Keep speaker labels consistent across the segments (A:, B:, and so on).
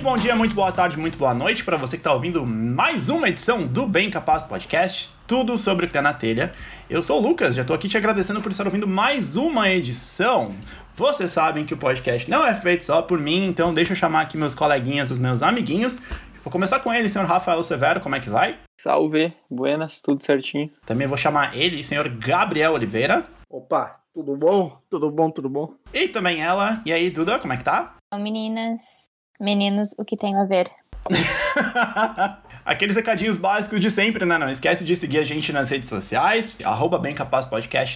A: Muito bom dia, muito boa tarde, muito boa noite para você que está ouvindo mais uma edição do Bem Capaz Podcast, tudo sobre o que tá na telha. Eu sou o Lucas, já estou aqui te agradecendo por estar ouvindo mais uma edição. Vocês sabem que o podcast não é feito só por mim, então deixa eu chamar aqui meus coleguinhas, os meus amiguinhos. Vou começar com ele, senhor Rafael Severo, como é que vai?
B: Salve, buenas, tudo certinho.
A: Também vou chamar ele, senhor Gabriel Oliveira.
C: Opa, tudo bom? Tudo bom, tudo bom?
A: E também ela. E aí, Duda, como é que tá?
D: Então, meninas, meninos, o que tem a ver?
A: Aqueles recadinhos básicos de sempre, né? Não esquece de seguir a gente nas redes sociais, arroba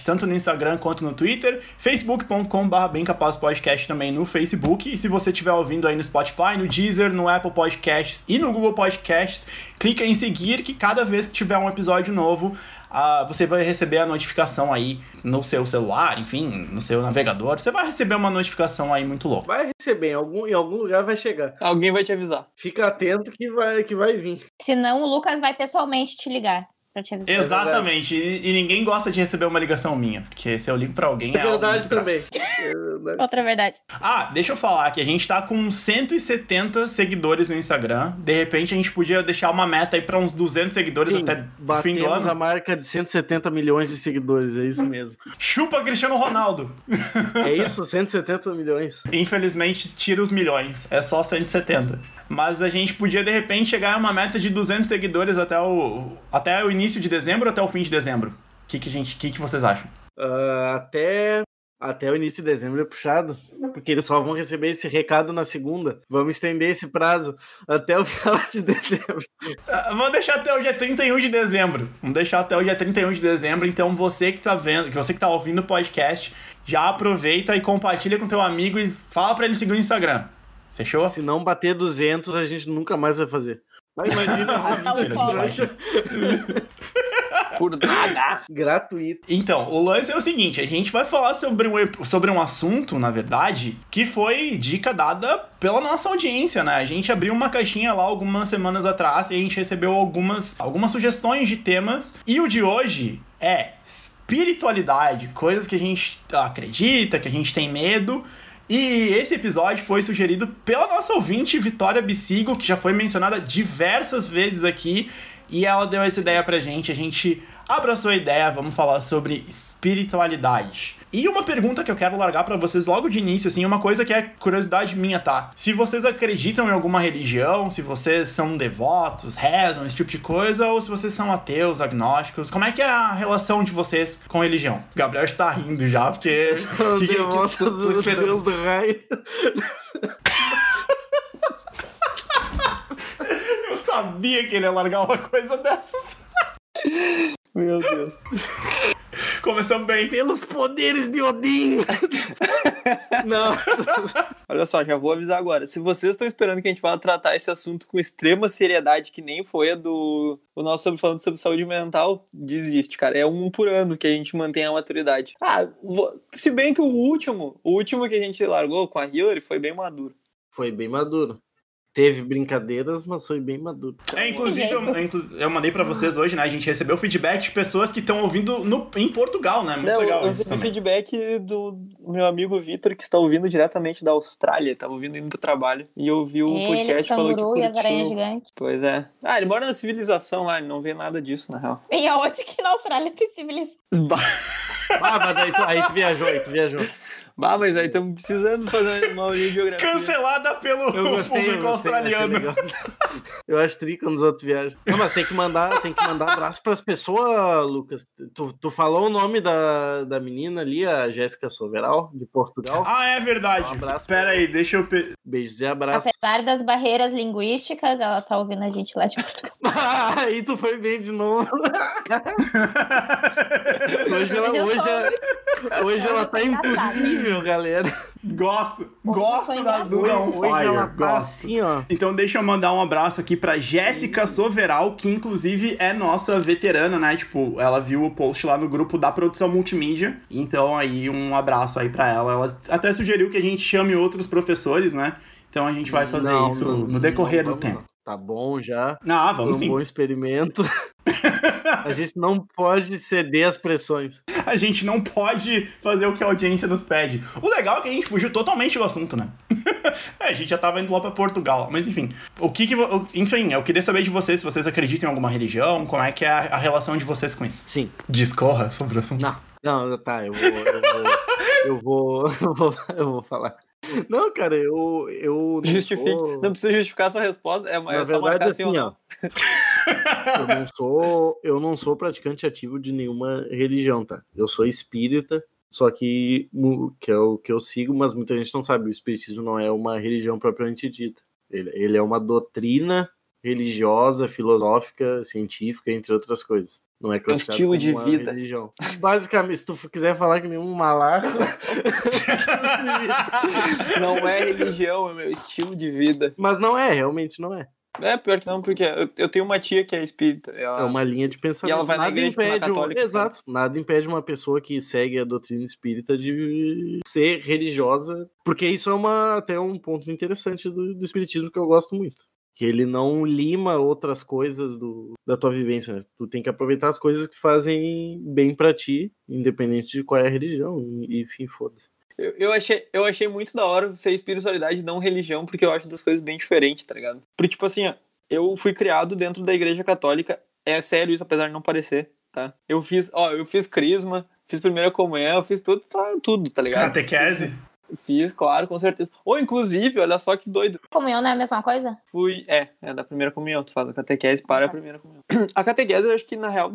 A: tanto no Instagram quanto no Twitter, facebook.com.br Bem Capaz Podcast também no Facebook. E se você estiver ouvindo aí no Spotify, no Deezer, no Apple Podcasts e no Google Podcasts, clica em seguir que cada vez que tiver um episódio novo, uh, você vai receber a notificação aí no seu celular, enfim, no seu navegador. Você vai receber uma notificação aí muito louca.
C: Vai receber, em algum, em algum lugar vai chegar.
B: Alguém vai te avisar.
C: Fica atento que vai, que vai vir.
D: Senão o Lucas vai pessoalmente te ligar. Avisar.
A: Exatamente, e, e ninguém gosta de receber uma ligação minha, porque se eu ligo pra alguém
C: É
A: é
C: verdade também. É verdade.
D: Outra verdade.
A: Ah, deixa eu falar que a gente tá com 170 seguidores no Instagram. De repente a gente podia deixar uma meta aí pra uns 200 seguidores
C: Sim,
A: até o fim do ano.
C: a marca de 170 milhões de seguidores, é isso mesmo.
A: Chupa Cristiano Ronaldo.
C: É isso, 170 milhões.
A: Infelizmente tira os milhões, é só 170. Mas a gente podia de repente chegar a uma meta de 200 seguidores até o até o início de dezembro ou até o fim de dezembro. O que que gente, que que vocês acham?
C: Ah, até, até o início de dezembro é puxado, porque eles só vão receber esse recado na segunda. Vamos estender esse prazo até o final de dezembro.
A: Ah, Vamos deixar até o dia 31 de dezembro. Vamos deixar até o dia 31 de dezembro. Então você que tá vendo, que você que tá ouvindo o podcast, já aproveita e compartilha com teu amigo e fala pra ele seguir no Instagram. Fechou?
C: Se não bater 200, a gente nunca mais vai fazer. Mas imagina,
A: vai.
B: Por nada.
C: gratuito.
A: Então, o lance é o seguinte, a gente vai falar sobre um, sobre um assunto, na verdade, que foi dica dada pela nossa audiência, né? A gente abriu uma caixinha lá algumas semanas atrás e a gente recebeu algumas, algumas sugestões de temas. E o de hoje é espiritualidade, coisas que a gente acredita, que a gente tem medo. E esse episódio foi sugerido pela nossa ouvinte Vitória Bicigo, que já foi mencionada diversas vezes aqui, e ela deu essa ideia pra gente. A gente abraçou a ideia, vamos falar sobre espiritualidade. E uma pergunta que eu quero largar pra vocês logo de início, assim, uma coisa que é curiosidade minha, tá? Se vocês acreditam em alguma religião, se vocês são devotos, rezam, esse tipo de coisa, ou se vocês são ateus, agnósticos, como é que é a relação de vocês com religião? O Gabriel está rindo já, porque.
C: O
A: que- que- que- tô- tô
C: do
A: esperando.
C: Do raio.
A: Eu sabia que ele ia largar uma coisa dessas.
B: Meu Deus.
A: Começamos bem.
C: Pelos poderes de Odin. Não.
B: Olha só, já vou avisar agora. Se vocês estão esperando que a gente vá tratar esse assunto com extrema seriedade, que nem foi a do o nosso sobre falando sobre saúde mental, desiste, cara. É um por ano que a gente mantém a maturidade. Ah, vou- se bem que o último, o último que a gente largou com a Hillary foi bem maduro.
C: Foi bem maduro. Teve brincadeiras, mas foi bem maduro.
A: É, inclusive, eu, eu inclu- eu mandei pra vocês hoje, né? A gente recebeu feedback de pessoas que estão ouvindo no, em Portugal, né? Muito
B: Não,
A: legal
B: eu recebi feedback do meu amigo Vitor, que está ouvindo diretamente da Austrália, estava ouvindo indo do trabalho, e ouviu o
D: Ele, o
B: podcast falou que
D: canguru e as aranhas
B: curtiu.
D: gigantes.
B: Pois é. Ah, ele mora na civilização lá, ele não vê nada disso, na real.
D: E aonde que na Austrália tem civilização?
C: Ah, mas aí tu, aí tu viajou, aí tu viajou.
B: Bah, mas aí estamos precisando fazer uma aulinha de geografia.
A: Cancelada pelo
C: Eu gostei, eu
A: público
C: gostei, achei
A: australiano.
C: Eu acho tri quando os outros viajam. Não, mas tem que mandar, tem que mandar abraço pras pessoas, Lucas. Tu, tu falou o nome da, da menina ali, a Jéssica Soveral, de Portugal.
A: Ah, é verdade.
C: Um abraço
A: Pera aí, deixa eu. Pe...
C: Beijos e abraços.
D: Apesar das barreiras linguísticas, ela tá ouvindo a gente lá de Portugal.
C: aí tu foi bem de novo. Hoje ela,
D: Hoje eu
C: hoje, ela- hoje ela tá impossível, galera.
A: Gosto, gosto da. Duda on fire.
C: tá
A: Gosto.
C: assim, ó.
A: Então deixa eu mandar um abraço aqui pra Jéssica Soveral, que inclusive é nossa veterana, né? Tipo, ela viu o post lá no grupo da produção multimídia. Então aí um abraço aí pra ela. Ela até sugeriu que a gente chame outros professores, né? Então a gente vai fazer
C: Não,
A: isso
C: não,
A: no decorrer
C: não,
A: do tempo.
C: Tá bom já.
A: Ah,
C: Foi
A: vamos
C: um
A: sim.
C: bom experimento. A gente não pode ceder às pressões.
A: A gente não pode fazer o que a audiência nos pede. O legal é que a gente fugiu totalmente do assunto, né? é, a gente já tava indo lá pra Portugal, mas enfim. O que que. Enfim, eu queria saber de vocês se vocês acreditam em alguma religião, como é que é a, relação de vocês com isso.
C: Sim.
A: Discorra sobre o assunto.
C: Não. Não, tá, eu vou. Eu vou. Eu vou, eu vou, eu vou falar. Não, cara, eu. eu não
B: Justifique.
C: sou-
B: Não precisa justificar a sua resposta, é,
C: Na
B: é só marcar
C: verdade,
B: assim
C: assim,
B: ou não.
C: ó. eu não sou, eu não sou praticante ativo de nenhuma religião, tá? Eu sou espírita, só que que é o que eu sigo, mas muita gente não sabe. O espiritismo não é uma religião propriamente dita. Ele, ele é uma doutrina religiosa, filosófica, científica, entre outras coisas. Não é classificado
B: estilo de vida.
C: religião. Basicamente, se tu quiser falar que nenhum malaco,
B: Não é religião, é meu estilo de vida.
C: mas não é, realmente não é.
B: É, pior que não, porque eu, eu tenho uma tia que é espírita. Ela,
C: É uma linha de pensamento.
B: E ela vai na
C: nada
B: na
C: impede,
B: católica,
C: Exato. Nada impede uma pessoa que segue a doutrina espírita de ser religiosa, porque isso é uma, até um ponto interessante do, do espiritismo que eu gosto muito. Que ele não lima outras coisas do, da tua vivência, né? Tu tem que aproveitar as coisas que fazem bem pra ti, independente de qual é a religião. E, enfim, foda-se.
B: Eu, eu, achei, eu achei muito da hora ser espiritualidade e não religião, porque eu acho duas coisas bem diferentes, tá ligado? Porque, tipo assim, ó, eu fui criado dentro da igreja católica, é sério isso, apesar de não parecer, tá? Eu fiz, ó, eu fiz crisma, fiz primeira comunhão, fiz tudo, tá, tudo, tá ligado?
A: Catequese?
B: Fiz, claro, com certeza. Ou, inclusive, olha só que doido.
D: Comunhão não é a mesma coisa?
B: Fui, é, é da primeira comunhão, tu faz a catequese para a primeira comunhão. A catequese, eu acho que, na real,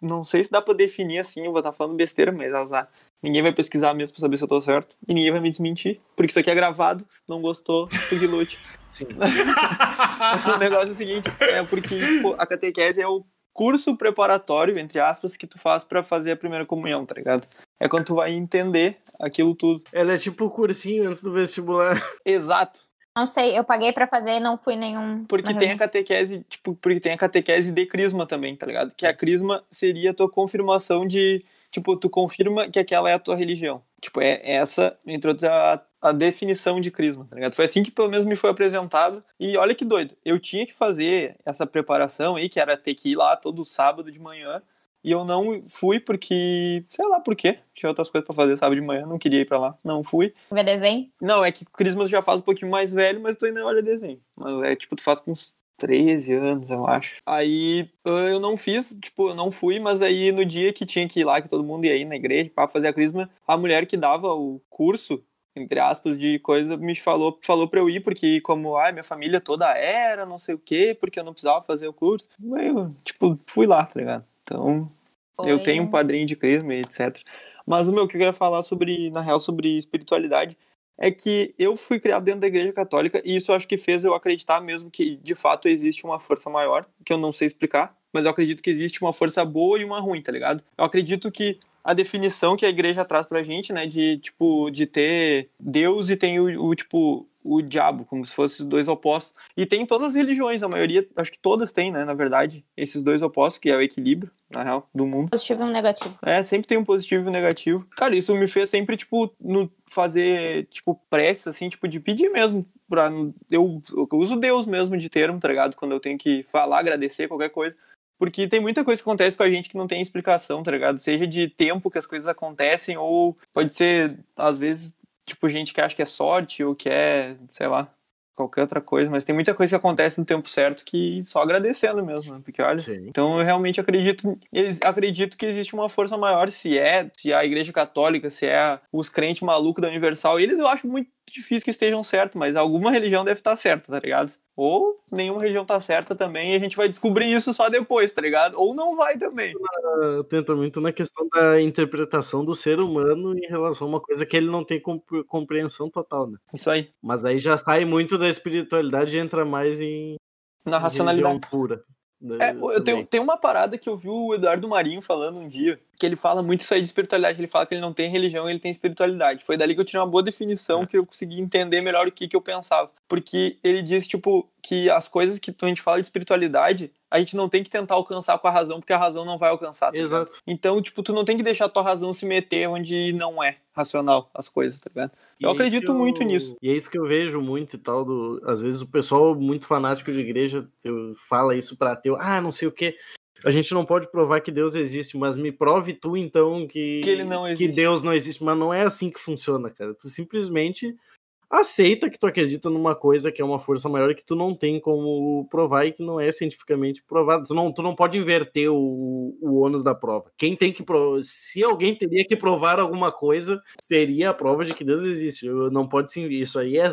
B: não sei se dá pra definir assim, eu vou estar falando besteira, mas azar. Ninguém vai pesquisar mesmo pra saber se eu tô certo. E ninguém vai me desmentir. Porque isso aqui é gravado. Se não gostou, tu que lute.
C: Sim.
B: o negócio é o seguinte: é porque tipo, a catequese é o curso preparatório, entre aspas, que tu faz pra fazer a primeira comunhão, tá ligado? É quando tu vai entender aquilo tudo.
C: Ela é tipo o cursinho antes do vestibular.
B: Exato.
D: Não sei, eu paguei pra fazer e não fui nenhum.
B: Porque tem a catequese, tipo, porque tem a catequese de crisma também, tá ligado? Que a crisma seria a tua confirmação de, tipo, tu confirma que aquela é a tua religião. Tipo, é essa, entre outros, a, a definição de crisma, tá ligado? Foi assim que pelo menos me foi apresentado. E olha que doido, eu tinha que fazer essa preparação aí, que era ter que ir lá todo sábado de manhã. E eu não fui porque, sei lá por quê, tinha outras coisas pra fazer sábado de manhã, não queria ir pra lá, não fui.
D: Ver desenho?
B: Não, é que o Christmas já faz um pouquinho mais velho, mas tu ainda olha desenho. Mas é tipo, tu faz com uns 13 anos, eu acho. Aí ah, eu não fiz, tipo, eu não fui, mas aí no dia que tinha que ir lá, que todo mundo ia ir na igreja pra fazer a Crisma, a mulher que dava o curso, entre aspas, de coisa, me falou, falou pra eu ir, porque como, ai, minha família toda era, não sei o quê, porque eu não precisava fazer o curso. Aí eu, tipo, fui lá, tá ligado? Então, eu
D: Foi-
B: tenho um padrinho de crisma e etc. Mas o meu que eu ia falar sobre, na real, sobre espiritualidade é que eu fui criado dentro da igreja católica e isso acho que fez eu acreditar mesmo que de fato existe uma força maior, que eu não sei explicar, mas eu acredito que existe uma força boa e uma ruim, tá ligado? Eu acredito que a definição que a igreja traz pra gente, né, de tipo de ter Deus e tem o, o, tipo o diabo, como se fossem os dois opostos. E tem em todas as religiões, a maioria, acho que todas têm, né, na verdade, esses dois opostos, que é o equilíbrio, na real, do mundo.
D: Positivo e um negativo.
B: É, sempre tem um positivo e um negativo. Cara, isso me fez sempre, tipo, no fazer, tipo, prece, assim, tipo, de pedir mesmo. Pra, eu, eu uso Deus mesmo de termo, tá ligado? Quando eu tenho que falar, agradecer, qualquer coisa. Porque tem muita coisa que acontece com a gente que não tem explicação, tá ligado? Seja de tempo que as coisas acontecem, ou pode ser, às vezes, tipo, gente que acha que é sorte, ou que é, sei lá, qualquer outra coisa. Mas tem muita coisa que acontece no tempo certo que só agradecendo mesmo, né? Porque, olha,
C: Sim.
B: então eu realmente acredito, acredito que existe uma força maior, se é, se é a Igreja Católica, se é os crentes malucos da Universal. Eles eu acho muito difícil que estejam certos, mas alguma religião deve estar certa, tá ligado? Ou nenhuma religião tá certa também e a gente vai descobrir isso só depois, tá ligado? Ou não vai também.
C: Ah, Tenta muito na questão da interpretação do ser humano em relação a uma coisa que ele não tem compre- compreensão total, né?
B: Isso aí,
C: Mas aí já sai muito da espiritualidade e entra mais em
B: na racionalidade.
C: pura.
B: É, eu tenho, tem uma parada que eu vi o Eduardo Marinho falando um dia, que ele fala muito isso aí de espiritualidade. Ele fala que ele não tem religião, ele tem espiritualidade. Foi dali que eu tirei uma boa definição, que eu consegui entender melhor o que, que eu pensava. Porque ele diz, tipo, que as coisas que a gente fala de espiritualidade, a gente não tem que tentar alcançar com a razão, porque a razão não vai alcançar. tá ligado?
C: Exato.
B: Então, tipo, tu não tem que deixar a tua razão se meter onde não é racional as coisas, tá ligado? Eu
C: E é
B: acredito
C: que
B: muito nisso.
C: E é isso que eu vejo muito e tal. Do, às vezes o pessoal muito fanático de igreja eu- fala isso pra ateu. Ah, não sei o quê. A gente não pode provar que Deus existe, mas me prove tu então que,
B: Que ele não
C: que. Deus não existe. Mas não é assim que funciona, cara. Tu simplesmente aceita que tu acredita numa coisa que é uma força maior que tu não tem como provar e que não é cientificamente provado. Tu não, tu não pode inverter o, o ônus da prova. Quem tem que provar, se alguém teria que provar alguma coisa, seria a prova de que Deus existe. Não pode sim, isso aí é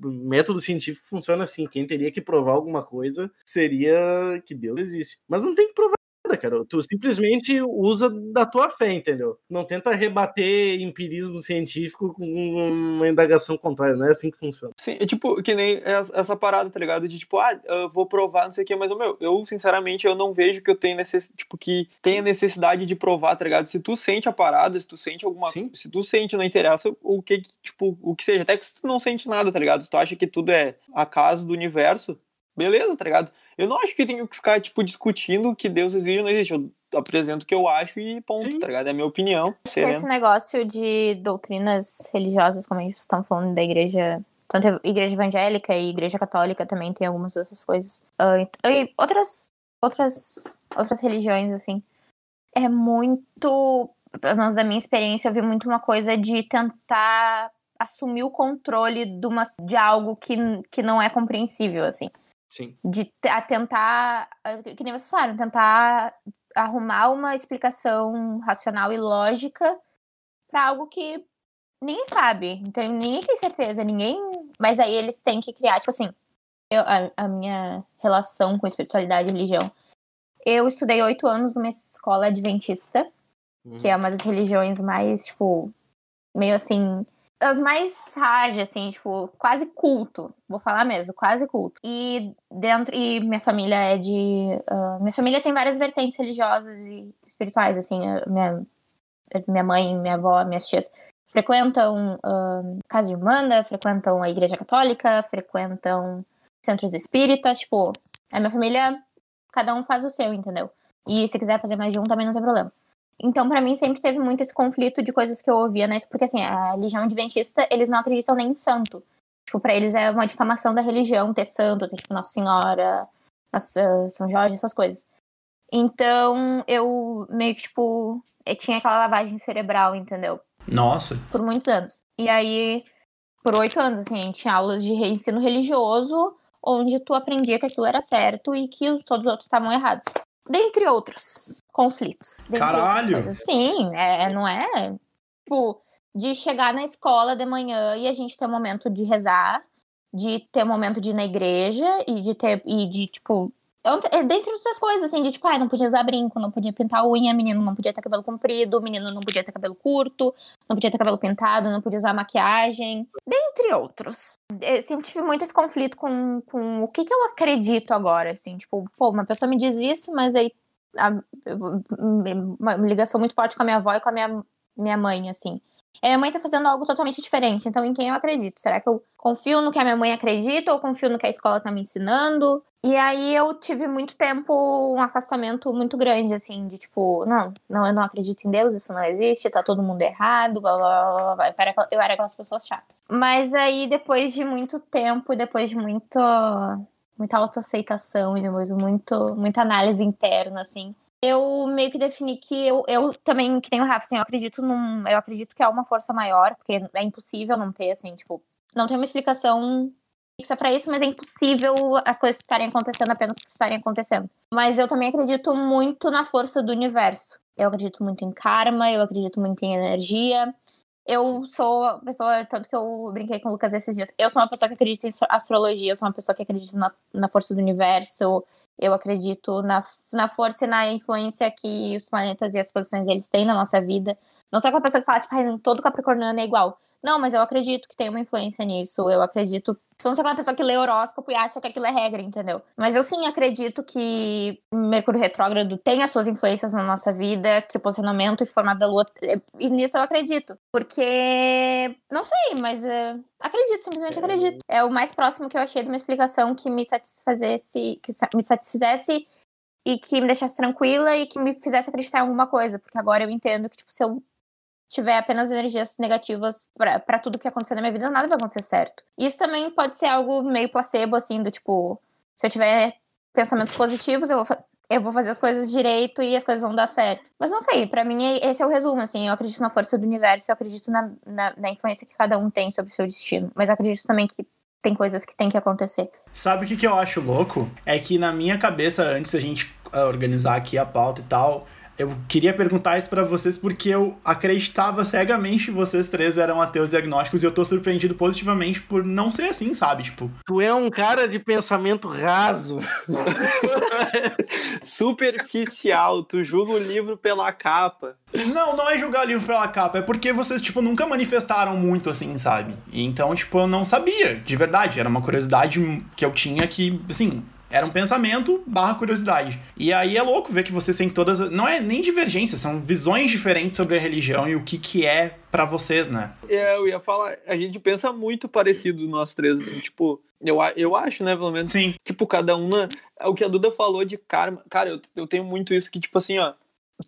C: método científico funciona assim. Quem teria que provar alguma coisa seria que Deus existe. Mas não tem que provar nada, cara. Tu simplesmente usa da tua fé, entendeu? Não tenta rebater empirismo científico com uma indagação contrária, não é assim que funciona.
B: Sim, é tipo, que nem essa parada, tá ligado? De tipo, ah, eu vou provar, não sei o que, mas, meu, eu, sinceramente, eu não vejo que eu tenho necess... tipo, que tenha necessidade de provar, tá ligado? Se tu sente a parada, se tu sente alguma
C: Sim.
B: Se tu sente, não interessa o que, tipo, o que seja, até que se tu não sente nada, tá ligado? Se tu acha que tudo é acaso do universo, beleza, tá ligado? Eu não acho que tem que ficar, tipo, discutindo que Deus existe ou não existe. Eu apresento o que eu acho e ponto,
C: Sim.
B: tá ligado? É a minha opinião.
D: Esse negócio de doutrinas religiosas, como a gente está falando da igreja, tanto a igreja evangélica e igreja católica também tem algumas dessas coisas. Ah, e outras, outras, outras religiões, assim. É muito, pelo menos da minha experiência, eu vi muito uma coisa de tentar assumir o controle de, uma, de algo que, que não é compreensível, assim
C: Sim.
D: de a tentar, que nem vocês falaram, tentar arrumar uma explicação racional e lógica para algo que ninguém sabe. Então ninguém tem certeza, ninguém. Mas aí eles têm que criar, tipo assim, eu- a, a minha relação com espiritualidade e religião. Eu estudei oito anos numa escola adventista, que é uma das religiões mais, tipo, meio assim. As mais hard, assim, tipo, quase culto. Vou falar mesmo, quase culto. E dentro. E minha família é de. ah, minha família tem várias vertentes religiosas e espirituais, assim. Minha, minha mãe, minha avó, minhas tias frequentam ah, casa de Irmanda, frequentam a igreja católica, frequentam centros espíritas, tipo, a minha família, cada um faz o seu, entendeu? E se quiser fazer mais de um, também não tem problema. Então, pra mim, sempre teve muito esse conflito de coisas que eu ouvia, né? Porque, assim, a religião adventista, eles não acreditam nem em santo. Tipo, pra eles é uma difamação da religião ter santo, ter, tipo, Nossa Senhora, Nossa- São Jorge, essas coisas. Então, eu meio que, tipo, eu tinha aquela lavagem cerebral, entendeu?
A: Nossa.
D: por muitos anos. E aí, por oito anos, assim, a gente tinha aulas de ensino religioso, onde tu aprendia que aquilo era certo e que todos os outros estavam errados. Dentre outros conflitos. dentre
A: Caralho!
D: Sim, é, não é? Tipo, de chegar na escola de manhã e a gente ter um momento de rezar, de ter um momento de ir na igreja e de ter, e de, tipo, é, dentre outras coisas, assim, de tipo, ai, não podia usar brinco, não podia pintar unha, menino não podia ter cabelo comprido, menino não podia ter cabelo curto, não podia ter cabelo pintado, não podia usar maquiagem, dentre outros. Eu sempre tive muito esse conflito com, com o que, que eu acredito agora, assim, tipo, pô, uma pessoa me diz isso, mas aí a- uma ligação muito forte com a minha avó e com a minha, minha mãe, assim. E minha mãe tá fazendo algo totalmente diferente, então em quem eu acredito? Será que eu confio no que a minha mãe acredita ou confio no que a escola tá me ensinando? E aí eu tive muito tempo um afastamento muito grande, assim, de tipo, não, não, eu não acredito em Deus, isso não existe, tá todo mundo errado, blá blá blá blá. Eu era, eu era aquelas pessoas chatas. Mas aí depois de muito tempo, depois de muito, muita autoaceitação e depois de muito, muita análise interna, assim, eu meio que defini que eu, eu também, que nem o Rafa, assim, eu acredito num. Eu acredito que há uma força maior, porque é impossível não ter, assim, tipo, não tem uma explicação fixa pra isso, mas é impossível as coisas estarem acontecendo apenas por estarem acontecendo. Mas eu também acredito muito na força do universo. Eu acredito muito em karma, eu acredito muito em energia. Eu sou a pessoa, tanto que eu brinquei com o Lucas esses dias, eu sou uma pessoa que acredita em astro- astrologia, eu sou uma pessoa que acredita na, na força do universo, eu acredito na, na força e na influência que os planetas e as posições eles têm na nossa vida. Não sou aquela pessoa que fala, tipo, "Ai, todo capricorniano é igual. Não, mas eu acredito que tem uma influência nisso. Eu acredito. Eu não sou aquela pessoa que lê horóscopo e acha que aquilo é regra, entendeu? Mas eu sim acredito que Mercúrio retrógrado tem as suas influências na nossa vida, que o posicionamento e formato da Lua. E nisso eu acredito. Porque. Não sei, mas é, acredito, simplesmente acredito. É o mais próximo que eu achei de uma explicação que me satisfazesse. Que me satisfizesse e que me deixasse tranquila e que me fizesse acreditar em alguma coisa. Porque agora eu entendo que, tipo, se eu tiver apenas energias negativas pra tudo que acontecer na minha vida, nada vai acontecer certo. Isso também pode ser algo meio placebo, assim, do tipo, se eu tiver pensamentos positivos, eu vou eu vou fazer as coisas direito e as coisas vão dar certo. Mas não sei, para mim esse é o resumo, assim, eu acredito na força do universo, eu acredito na, na, na influência que cada um tem sobre o seu destino, mas acredito também que tem coisas que tem que acontecer.
A: Sabe o que, que eu acho louco? É que na minha cabeça, antes da gente ah, organizar aqui a pauta e tal, eu queria perguntar isso para vocês porque eu acreditava cegamente que vocês três eram ateus e agnósticos e eu tô surpreendido positivamente por não ser assim, sabe? Tipo,
C: Tu é um cara de pensamento raso.
B: Superficial, tu julga o livro pela capa.
A: não, não é julgar livro pela capa, é porque vocês, tipo, nunca manifestaram muito assim, sabe? E então, tipo, eu não sabia, de verdade, era uma curiosidade que eu tinha que, assim, era um pensamento barra curiosidade. E aí é louco ver que vocês têm todas. Não é nem divergências, são visões diferentes sobre a religião e o que, que é para vocês, né?
B: É, eu ia falar, a gente pensa muito parecido nós três, assim, tipo, eu, eu acho, né, pelo menos.
A: Sim.
B: Tipo, cada um. na- O que a Duda falou de karma. Cara, eu, eu tenho muito isso que, tipo assim, ó.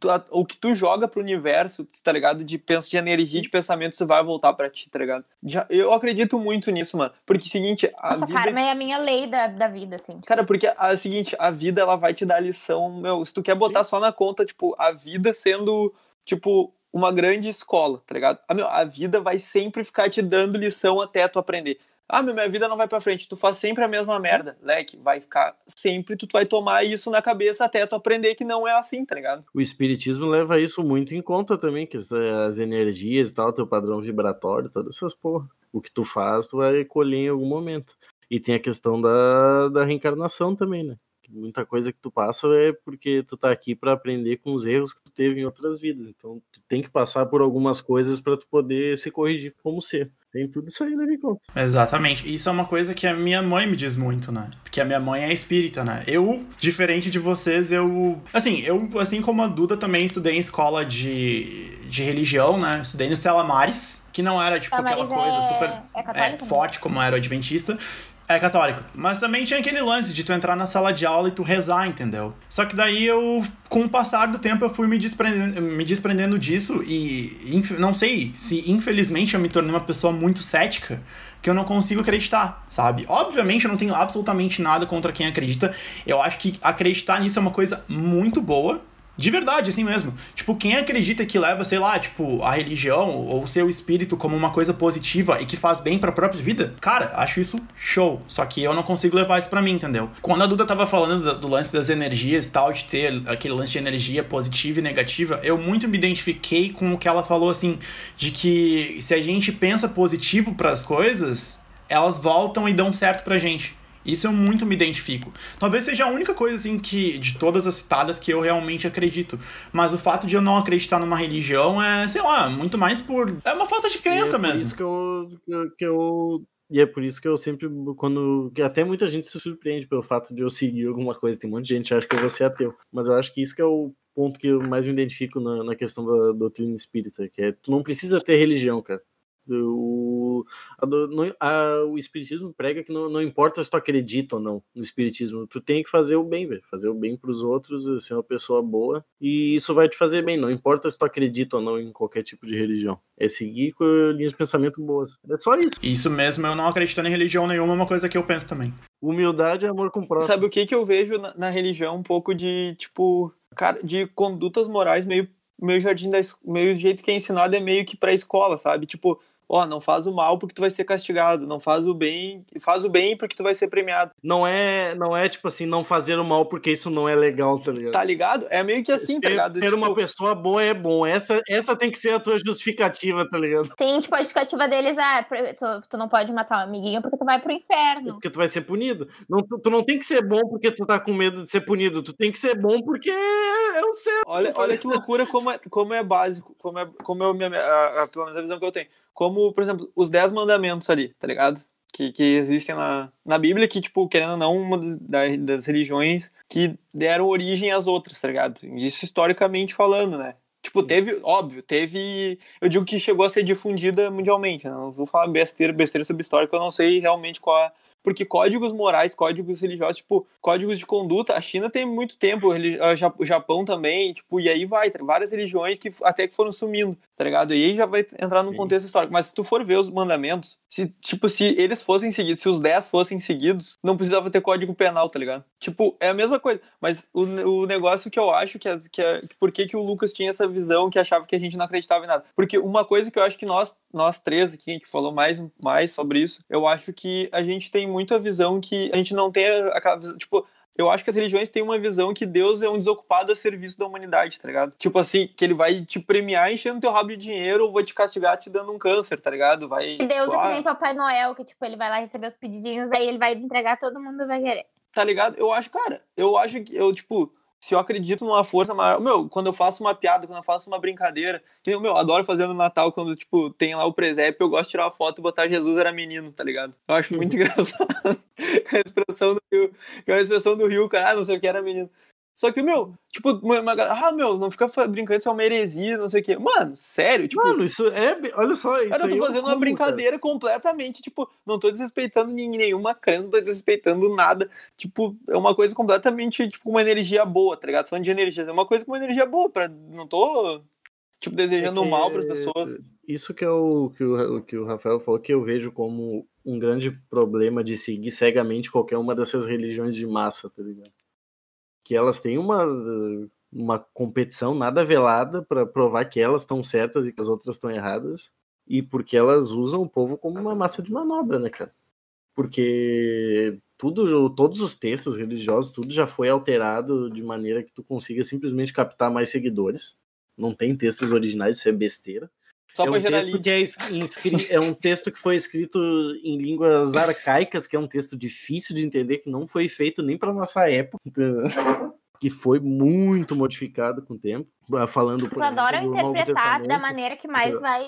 B: Tu- a- o que tu joga pro universo, tá ligado? De, pensa, de energia, de pensamento, isso vai voltar pra ti, tá ligado? Já- eu acredito muito nisso, mano. Porque, seguinte, a
D: Nossa,
B: vida.
D: karma é a minha lei da, da vida, assim.
B: Cara, porque a, a seguinte, a vida ela vai te dar lição, meu, se tu quer botar só na conta, tipo, a vida sendo, tipo, uma grande escola, tá ligado? Ah, meu, a vida vai sempre ficar te dando lição até tu aprender. Ah, meu, minha vida não vai pra frente, tu faz sempre a mesma merda, leque, vai ficar sempre, tu vai tomar isso na cabeça até tu aprender que não é assim, tá ligado?
C: O espiritismo leva isso muito em conta também, que as energias e tal, teu padrão vibratório, todas essas porra. O que tu faz, tu vai colher em algum momento. E tem a questão da, da reencarnação também, né? Muita coisa que tu passa é porque tu tá aqui pra aprender com os erros que tu teve em outras vidas. Então, tu tem que passar por algumas coisas pra tu poder se corrigir como ser. Tem tudo isso aí, leva em conta.
A: Exatamente. Isso é uma coisa que a minha mãe me diz muito, né? Porque a minha mãe é espírita, né? Eu, diferente de vocês, eu. Assim, eu, assim como a Duda, também estudei em escola de, de religião, né? Estudei no Stella Maris, que não era, tipo, aquela
D: Maris
A: coisa
D: é,
A: super.
D: é
A: É,
D: né?
A: forte como era o adventista. É católico. Mas também tinha aquele lance de tu entrar na sala de aula e tu rezar, entendeu? Só que daí eu, com o passar do tempo, eu fui me desprendendo, me desprendendo disso e não sei se infelizmente eu me tornei uma pessoa muito cética que eu não consigo acreditar, sabe? Obviamente eu não tenho absolutamente nada contra quem acredita. Eu acho que acreditar nisso é uma coisa muito boa. De verdade, assim mesmo. Tipo, quem acredita que leva, sei lá, tipo, a religião ou o seu espírito como uma coisa positiva e que faz bem pra própria vida, cara, acho isso show. Só que eu não consigo levar isso pra mim, entendeu? Quando a Duda tava falando do, do lance das energias e tal, de ter aquele lance de energia positiva e negativa, eu muito me identifiquei com o que ela falou, assim, de que se a gente pensa positivo pras coisas, elas voltam e dão certo pra gente. Isso eu muito me identifico. Talvez seja a única coisa, assim, que de todas as citadas que eu realmente acredito. Mas o fato de eu não acreditar numa religião é, sei lá, muito mais por. É uma falta de crença
C: e é
A: mesmo.
C: Por isso que eu, que eu- E é por isso que eu sempre, quando. até muita gente se surpreende pelo fato de eu seguir alguma coisa. Tem um monte de gente que acha que eu vou ser ateu. Mas eu acho que isso que é o ponto que eu mais me identifico na, na questão da doutrina espírita, que é tu não precisa ter religião, cara. O, a do- não- a- o espiritismo prega que não, não importa se tu acredita ou não no espiritismo, tu tem que fazer o bem, velho. Fazer o bem pros outros, ser uma pessoa boa, e isso vai te fazer bem. Não importa se tu acredita ou não em qualquer tipo de religião. É seguir com linhas de pensamento boas. É só isso.
A: Isso mesmo, eu não acreditando em religião nenhuma, é uma coisa que eu penso também.
C: Humildade e amor com o próximo.
B: Sabe o que que eu vejo na, na religião? Um pouco de, tipo, cara, de condutas morais meio, meio jardim da meio o jeito que é ensinado é meio que pra escola, sabe? Tipo, ó, não faz o mal porque tu vai ser castigado, não faz o bem, faz o bem porque tu vai ser premiado.
C: Não é, não é tipo assim, não fazer o mal porque isso não é legal, tá ligado?
B: Tá ligado? É meio que assim,
C: ser,
B: tá ligado?
C: ser
B: Tipo,
C: uma pessoa boa é bom. Essa, essa tem que ser a tua justificativa, tá ligado?
D: Sim, tipo, a justificativa deles é tu, tu não pode matar um amiguinho porque tu vai pro inferno.
C: Porque tu vai ser punido. Não, tu, tu não tem que ser bom porque tu tá com medo de ser punido. Tu tem que ser bom porque é, é o certo.
B: Olha, olha que loucura como é, como é básico, como é, como a minha, a, a, pelo menos a visão que eu tenho. Como, por exemplo, os dez mandamentos ali, tá ligado? Que, que existem na, na Bíblia, que, tipo, querendo ou não, uma das, da- das religiões que deram origem às outras, tá ligado? Isso historicamente falando, né? Tipo, teve, óbvio, teve. Eu digo que chegou a ser difundida mundialmente, né? Não vou falar besteira, besteira sobre história, que eu não sei realmente qual é. Porque códigos morais, códigos religiosos, tipo, códigos de conduta, a China tem muito tempo, o Japão também, tipo, e aí vai, tá? várias religiões que até que foram sumindo, tá ligado? E aí já vai entrar num Sim. contexto histórico. Mas se tu for ver os mandamentos, se, tipo, se eles fossem seguidos, se os 10 fossem seguidos, não precisava ter código penal, tá ligado? Tipo, é a mesma coisa. Mas o, o negócio que eu acho que, que, é, por que, que o Lucas tinha essa visão que achava que a gente não acreditava em nada? Porque uma coisa que eu acho que nós, nós três aqui, a gente falou mais, mais sobre isso, eu acho que a gente tem muita visão que a gente não tem aquela visão, tipo, eu acho que as religiões têm uma visão que Deus é um desocupado a serviço da humanidade, tá ligado? Tipo assim, que ele vai te premiar enchendo teu rabo de dinheiro ou vai te castigar te dando um câncer, tá ligado? Vai.
D: E Deus tipo, é que nem Papai Noel, que tipo, ele vai lá receber os pedidinhos, daí ele vai entregar todo mundo vai querer.
B: Tá ligado? Eu acho, cara, eu acho que eu, tipo, se eu acredito numa força maior. Meu, quando eu faço uma piada, quando eu faço uma brincadeira, que eu, meu, adoro fazer no Natal, quando, tipo, tem lá o presépio, eu gosto de tirar uma foto e botar Jesus era menino, tá ligado? Eu acho muito engraçado. com a expressão do Rio, a expressão do Rio, cara, ah, não sei o que era menino. Só que, meu, tipo, uma, uma, ah, meu, não fica brincando, isso é uma heresia, não sei o quê. Mano, sério, tipo.
C: Mano, isso é. Olha só, isso.
B: Cara, eu tô é fazendo uma brincadeira cara. completamente, tipo, não tô desrespeitando nenhuma crença, não tô desrespeitando nada. Tipo, é uma coisa completamente, tipo, uma energia boa, tá ligado? Falando de energia, é uma coisa com uma energia boa, pra, não tô, tipo, desejando é que, mal pras pessoas.
C: Isso que é o que, o que o Rafael falou, que eu vejo como um grande problema de seguir cegamente qualquer uma dessas religiões de massa, tá ligado? Que elas têm uma, uma competição nada velada para provar que elas estão certas e que as outras estão erradas, e porque elas usam o povo como uma massa de manobra, né, cara? Porque tudo, todos os textos religiosos, tudo já foi alterado de maneira que tu consiga simplesmente captar mais seguidores. Não tem textos originais, isso é besteira.
B: Só
C: é um texto que é, é um texto que foi escrito em línguas arcaicas, que é um texto difícil de entender, que não foi feito nem para nossa época, que foi muito modificado com o tempo. Falando
D: Eles adoram interpretar da maneira que mais vai,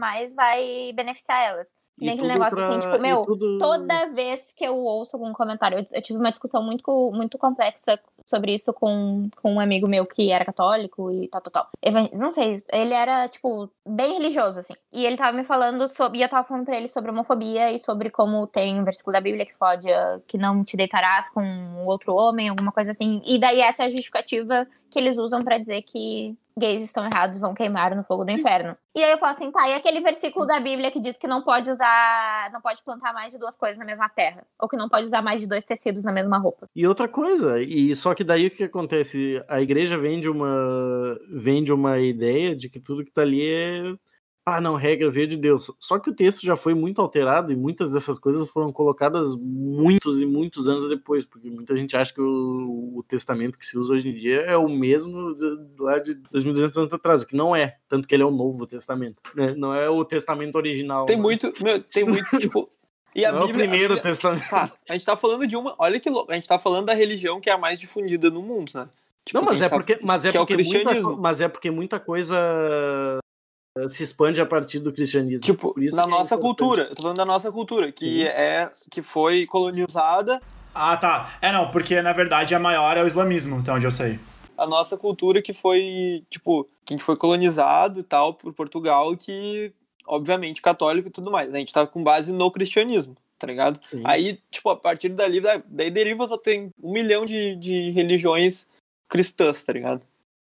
D: mais vai beneficiar elas. Aquele negócio pra... assim, tipo, meu, tudo... toda vez que eu ouço algum comentário, eu, eu, tive uma discussão muito, muito complexa sobre isso com, com um amigo meu que era católico e tal, tal, tal. Não sei, ele era, tipo, bem religioso, assim. E ele tava me falando sobre. E eu tava falando pra ele sobre homofobia e sobre como tem um versículo da Bíblia que pode. que não te deitarás com outro homem, alguma coisa assim. E daí essa é a justificativa que eles usam para dizer que gays estão errados, vão queimar no fogo do inferno. E aí eu falo assim, tá, e aquele versículo da Bíblia que diz que não pode usar, não pode plantar mais de duas coisas na mesma terra, ou que não pode usar mais de dois tecidos na mesma roupa.
C: E outra coisa, e só que daí o que acontece? A igreja vende uma vende uma ideia de que tudo que tá ali é ah, não, regra veio de Deus. Só que o texto já foi muito alterado e muitas dessas coisas foram colocadas muitos e muitos anos depois, porque muita gente acha que o, o testamento que se usa hoje em dia é o mesmo de, lá de 2.200 anos atrás, que não é, tanto que ele é o Novo Testamento, né? Não é o testamento original.
B: Tem muito, meu, tem muito, tipo,
C: e a não Bíblia, é o primeiro a Bíblia, testamento.
B: Tá, a gente tá falando de uma, olha que louco, a gente tá falando da religião que é a mais difundida no mundo, né?
C: Tipo, não, mas é, tá, porque, mas, é porque é muita, mas é porque muita coisa se expande a partir do cristianismo.
B: Tipo, na é nossa é cultura, eu tô falando da nossa cultura, que Sim. é que foi colonizada.
A: Ah, tá. É não, porque na verdade a maior é o islamismo, até onde eu sei.
B: A nossa cultura que foi, tipo, que a gente foi colonizado e tal por Portugal, que obviamente católico e tudo mais. A gente tá com base no cristianismo, tá ligado? Sim. Aí, tipo, a partir dali, daí deriva só tem um milhão de, de religiões cristãs, tá ligado?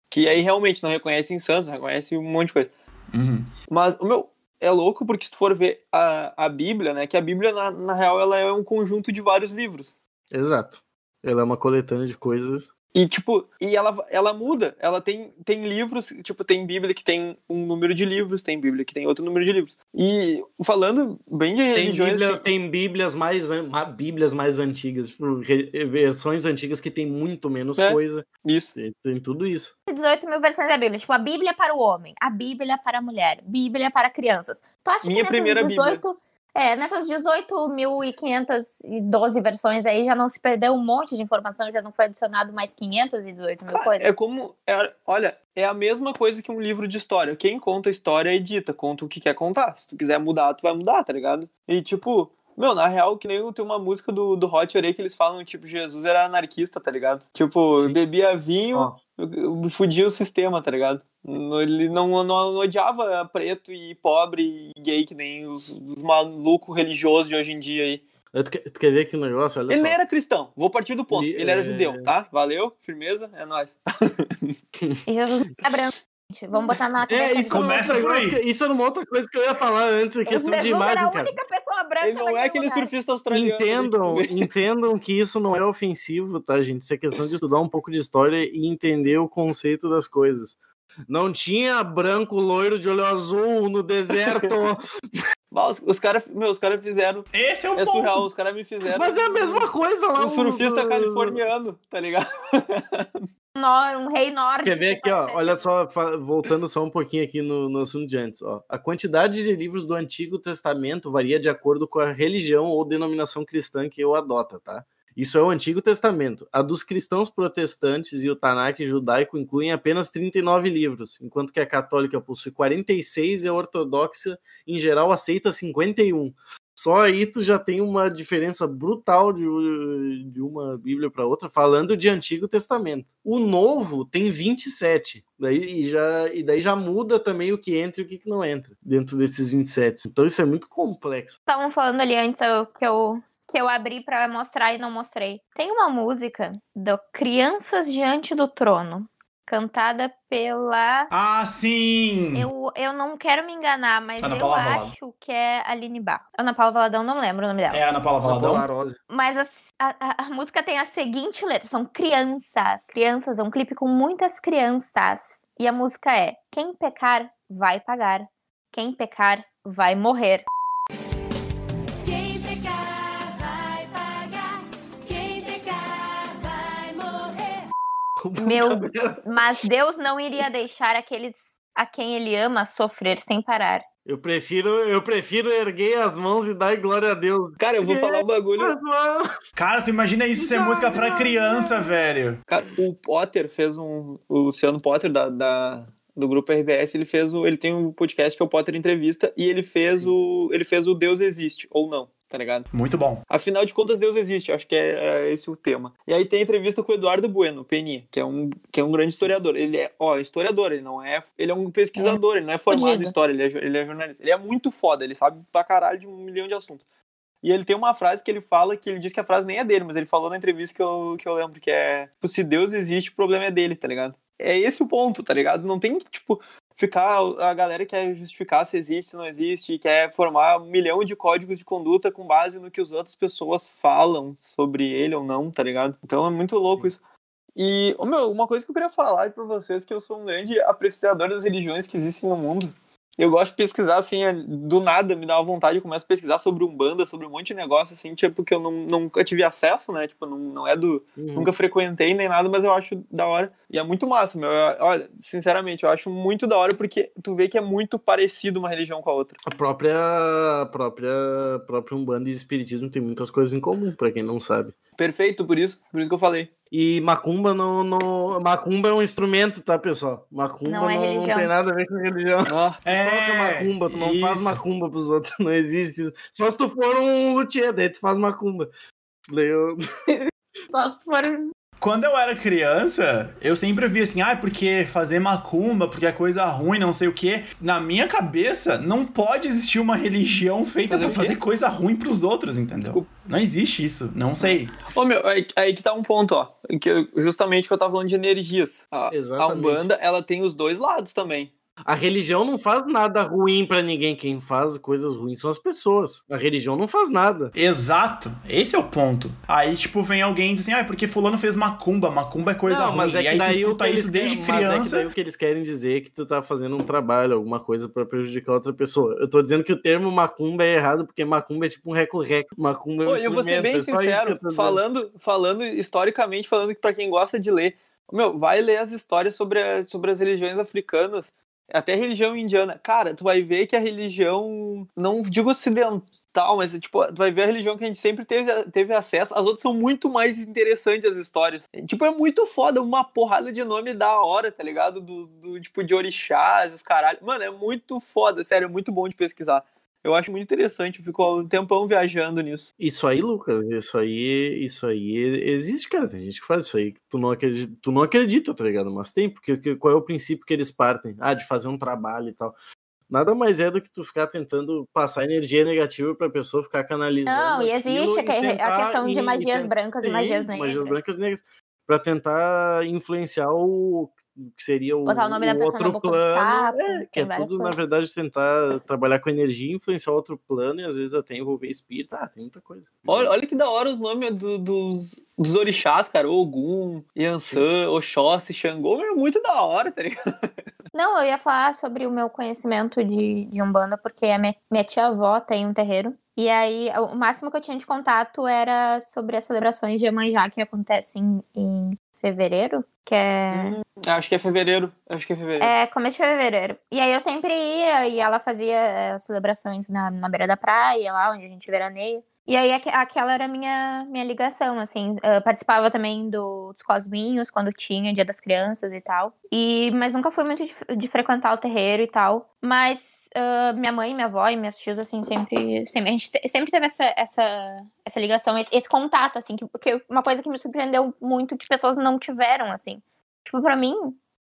B: Que aí realmente não reconhecem santos, reconhecem um monte de coisa.
A: Uhum.
B: Mas, o meu, é louco porque se tu for ver a, a Bíblia, né? Que a Bíblia, na, na real, ela é um conjunto de vários livros.
C: Exato. Ela é uma coletânea de coisas
B: e, tipo, e ela, ela muda. Ela tem, tem livros, tipo, tem Bíblia que tem um número de livros, tem Bíblia que tem outro número de livros. E falando bem de religiões.
C: Bíblia, assim, tem Bíblias mais, Bíblias mais antigas, tipo, versões antigas que tem muito menos é, coisa.
B: Isso.
C: Tem, tem, tudo isso.
D: 18 mil versões da Bíblia. Tipo, a Bíblia para o homem, a Bíblia para a mulher, Bíblia para crianças. Tu acha
B: Minha
D: que
B: primeira 18. Bíblia
D: é, nessas 18.512 versões aí já não se perdeu um monte de informação, já não foi adicionado mais 518 mil coisas?
B: É como. É, olha, é a mesma coisa que um livro de história. Quem conta a história edita, conta o que quer contar. Se tu quiser mudar, tu vai mudar, tá ligado? E tipo. Meu, na real, que nem tem uma música do, do Hot Orei que eles falam, tipo, Jesus era anarquista, tá ligado? Tipo, Sim. bebia vinho, oh. fudia o sistema, tá ligado? Ele não, não, não, odiava preto e pobre e gay, que nem os, os malucos religiosos de hoje em dia aí.
C: Tu quer, tu quer ver que o negócio? Olha
B: Ele
C: só.
B: era cristão, vou partir do ponto.
C: E-
B: Ele era
C: é-
B: judeu, tá? Valeu, firmeza, é nóis.
D: E Jesus não é branco. Vamos botar na cabeça
C: É, isso,
A: Começa
C: é um
A: por aí.
C: que- isso era uma outra coisa que eu ia falar antes, a questão
D: Jesus
C: de
D: era
C: imagem,
D: a
C: cara.
D: única pessoa branca
B: Ele não é aquele
D: lugar.
B: surfista australiano.
C: Entendam,
B: que
C: entendam que isso não é ofensivo, tá, gente? Isso é questão de estudar um pouco de história e entender o conceito das coisas. Não tinha branco loiro de olho azul no deserto.
B: Os, os caras cara fizeram.
A: Esse é o
B: É
A: ponto.
B: surreal, os caras me fizeram.
C: Mas é a mesma coisa lá.
B: Um
C: o-
B: surfista
C: o-
B: californiano, tá ligado?
D: Um rei nórdico.
C: Quer ver aqui, ó? Olha só, voltando só um pouquinho aqui no, no assunto de antes, ó. A quantidade de livros do Antigo Testamento varia de acordo com a religião ou denominação cristã que eu adota, tá? Isso é o Antigo Testamento. A dos cristãos protestantes e o Tanakh judaico incluem apenas 39 livros, enquanto que a católica possui 46 e a ortodoxa, em geral, aceita 51. Só aí tu já tem uma diferença brutal de, de uma Bíblia para outra, falando de Antigo Testamento. O Novo tem 27. Daí, e, já, e daí já muda também o que entra e o que não entra dentro desses 27. Então isso é muito complexo.
D: Estavam falando ali antes que eu, que eu abri pra mostrar e não mostrei. Tem uma música do Crianças Diante do Trono, cantada pela.
A: Ah, sim!
D: Eu, eu não quero me enganar, mas
A: Ana
D: eu
A: Paula Valadão.
D: acho que é Aline Bar. Ana Paula Valadão, não lembro o nome dela.
A: É Ana Paula Valadão?
C: Polarosa.
D: Mas a, a- a música tem a seguinte letra: são crianças. Crianças, é um clipe com muitas crianças. E a música é: Quem pecar, vai pagar. Quem pecar, vai morrer. Meu, mas Deus não iria deixar aqueles a quem ele ama sofrer sem parar.
C: Eu prefiro, eu prefiro erguer as mãos e dar glória a Deus.
B: Cara, eu vou falar um bagulho.
A: Cara, tu imagina isso ser música pra criança, velho.
B: Cara, o Potter fez um. O Luciano Potter, da, da- do grupo RBS, ele fez o. Ele tem um podcast que é o Potter Entrevista, e ele fez o. Ele fez o Deus Existe, ou não, tá ligado?
A: Muito bom.
B: Afinal de contas, Deus existe, acho que é, é esse o tema. E aí tem a entrevista com o Eduardo Bueno, Peninha, que é um, que é um grande historiador. Ele é, ó, historiador, ele não é. Ele é um pesquisador, ele não é formado em história, ele é, ele é jornalista. Ele é muito foda, ele sabe pra caralho de um milhão de assuntos. E ele tem uma frase que ele fala, que ele diz que a frase nem é dele, mas ele falou na entrevista que eu, que eu lembro, que é, tipo, se Deus existe, o problema é dele, tá ligado? É esse o ponto, tá ligado? Não tem, tipo, ficar a galera quer justificar se existe, não existe, quer formar um milhão de códigos de conduta com base no que as outras pessoas falam sobre ele ou não, tá ligado? Então é muito louco isso. E, ô, meu, uma coisa que eu queria falar pra vocês é que eu sou um grande apreciador das religiões que existem no mundo. Eu gosto de pesquisar, assim, é, do nada, me dá uma vontade, eu começo a pesquisar sobre Umbanda, sobre um monte de negócio, assim, tipo, que eu não, nunca tive acesso, né? Tipo, não, não é do,
C: Uhum.
B: Nunca frequentei nem nada, mas eu acho da hora. E é muito massa, meu. Eu- olha, sinceramente, eu acho muito da hora porque tu vê que é muito parecido uma religião com a outra.
C: A própria, a própria, a própria Umbanda e Espiritismo tem muitas coisas em comum, pra quem não sabe.
B: Perfeito, por isso, por isso que eu falei.
C: E macumba não, não. Macumba é um instrumento, tá, pessoal? Macumba
D: Não
C: não,
D: é
C: não
D: religião.
C: tem nada a ver com religião.
B: Ah,
A: É.
C: Macumba, tu não faz macumba pros outros, não existe. isso. Só se tu for um luthier, daí tu faz macumba. Daí eu-
D: Só se for.
A: Quando eu era criança, eu sempre via assim, ah, porque fazer macumba, porque é coisa ruim, não sei o quê. Na minha cabeça, não pode existir uma religião feita
B: quê?
A: fazer coisa ruim pros outros, entendeu?
B: Desculpa.
A: Não existe isso, não sei.
B: Ô, meu, aí, aí que tá um ponto, ó. Que eu- justamente que eu tava falando de energias. A, a. Umbanda, ela tem os dois lados também.
C: A religião não faz nada ruim pra ninguém. Quem faz coisas ruins são as pessoas. A religião não faz nada.
A: Exato, esse é o ponto. Aí, tipo, vem alguém e diz assim, ah, porque fulano fez macumba, macumba é coisa
C: não,
A: ruim.
C: mas é
A: e
C: que
A: aí tu
C: daí o
A: escuta isso desde
C: querem- mas é que
A: criança.
C: daí o que eles querem dizer é que tu tá fazendo um trabalho, alguma coisa pra prejudicar outra pessoa. Eu tô dizendo que o termo macumba é errado porque macumba é tipo um reco-reco. Macumba é um
B: Ô, eu vou ser bem
C: é
B: sincero, falando, falando historicamente, falando que pra quem gosta de ler, meu, vai ler as histórias sobre, a- sobre as religiões africanas, até religião indiana. Cara, tu vai ver que a religião, não digo ocidental, mas tipo, tu vai ver a religião que a gente sempre teve, teve acesso, as outras são muito mais interessantes as histórias. Tipo, é muito foda, uma porrada de nome da hora, tá ligado? Do, do tipo de orixás, os caralho. Mano, é muito foda, sério, é muito bom de pesquisar. Eu acho muito interessante, eu fico um tempão viajando nisso.
C: Isso aí, Lucas, isso aí, isso aí existe, cara. Tem gente que faz isso aí que tu não acredita, tu não acredita, tá ligado? Mas tem, porque que- qual é o princípio que eles partem? Ah, de fazer um trabalho e tal. Nada mais é do que tu ficar tentando passar energia negativa pra pessoa ficar canalizando.
D: Não, e
C: aquilo
D: existe
C: e
D: a, questão de magias
C: e
D: brancas e magias negras.
C: Magias brancas e negras. Pra tentar influenciar o que seria o,
D: Botar o nome da pessoa na
C: outro plano.
D: sapo,
C: é, que é tudo, na
D: coisas.
C: verdade, tentar trabalhar com energia, influenciar outro plano e às vezes até envolver espírito. Ah, tem muita coisa.
B: Olha, olha que da hora os nomes do- dos, dos orixás, cara. Ogum, Yansan, Oxóssi, Xangô. É muito da hora, tá ligado?
D: Não, eu ia falar sobre o meu conhecimento de, de Umbanda, porque a minha, minha tia-avó tem um terreiro. E aí, o máximo que eu tinha de contato era sobre as celebrações de Iemanjá que acontecem em fevereiro, que é...
B: Acho que é fevereiro. Acho que é fevereiro.
D: É, começo de fevereiro. E aí eu sempre ia e ela fazia é, as celebrações na, na beira da praia, lá onde a gente veraneia. E aí aque- aquela era a minha, minha ligação, assim. Eu participava também do- dos Cosminhos, quando tinha Dia das Crianças e tal. E, mas nunca fui muito de, de frequentar o terreiro e tal. Mas ah, minha mãe, minha avó e meus tios, assim, sempre... sempre a gente te- sempre teve essa, essa, essa ligação, esse, esse contato, assim. Que, que uma coisa que me surpreendeu muito de pessoas não tiveram, assim. Tipo, pra mim,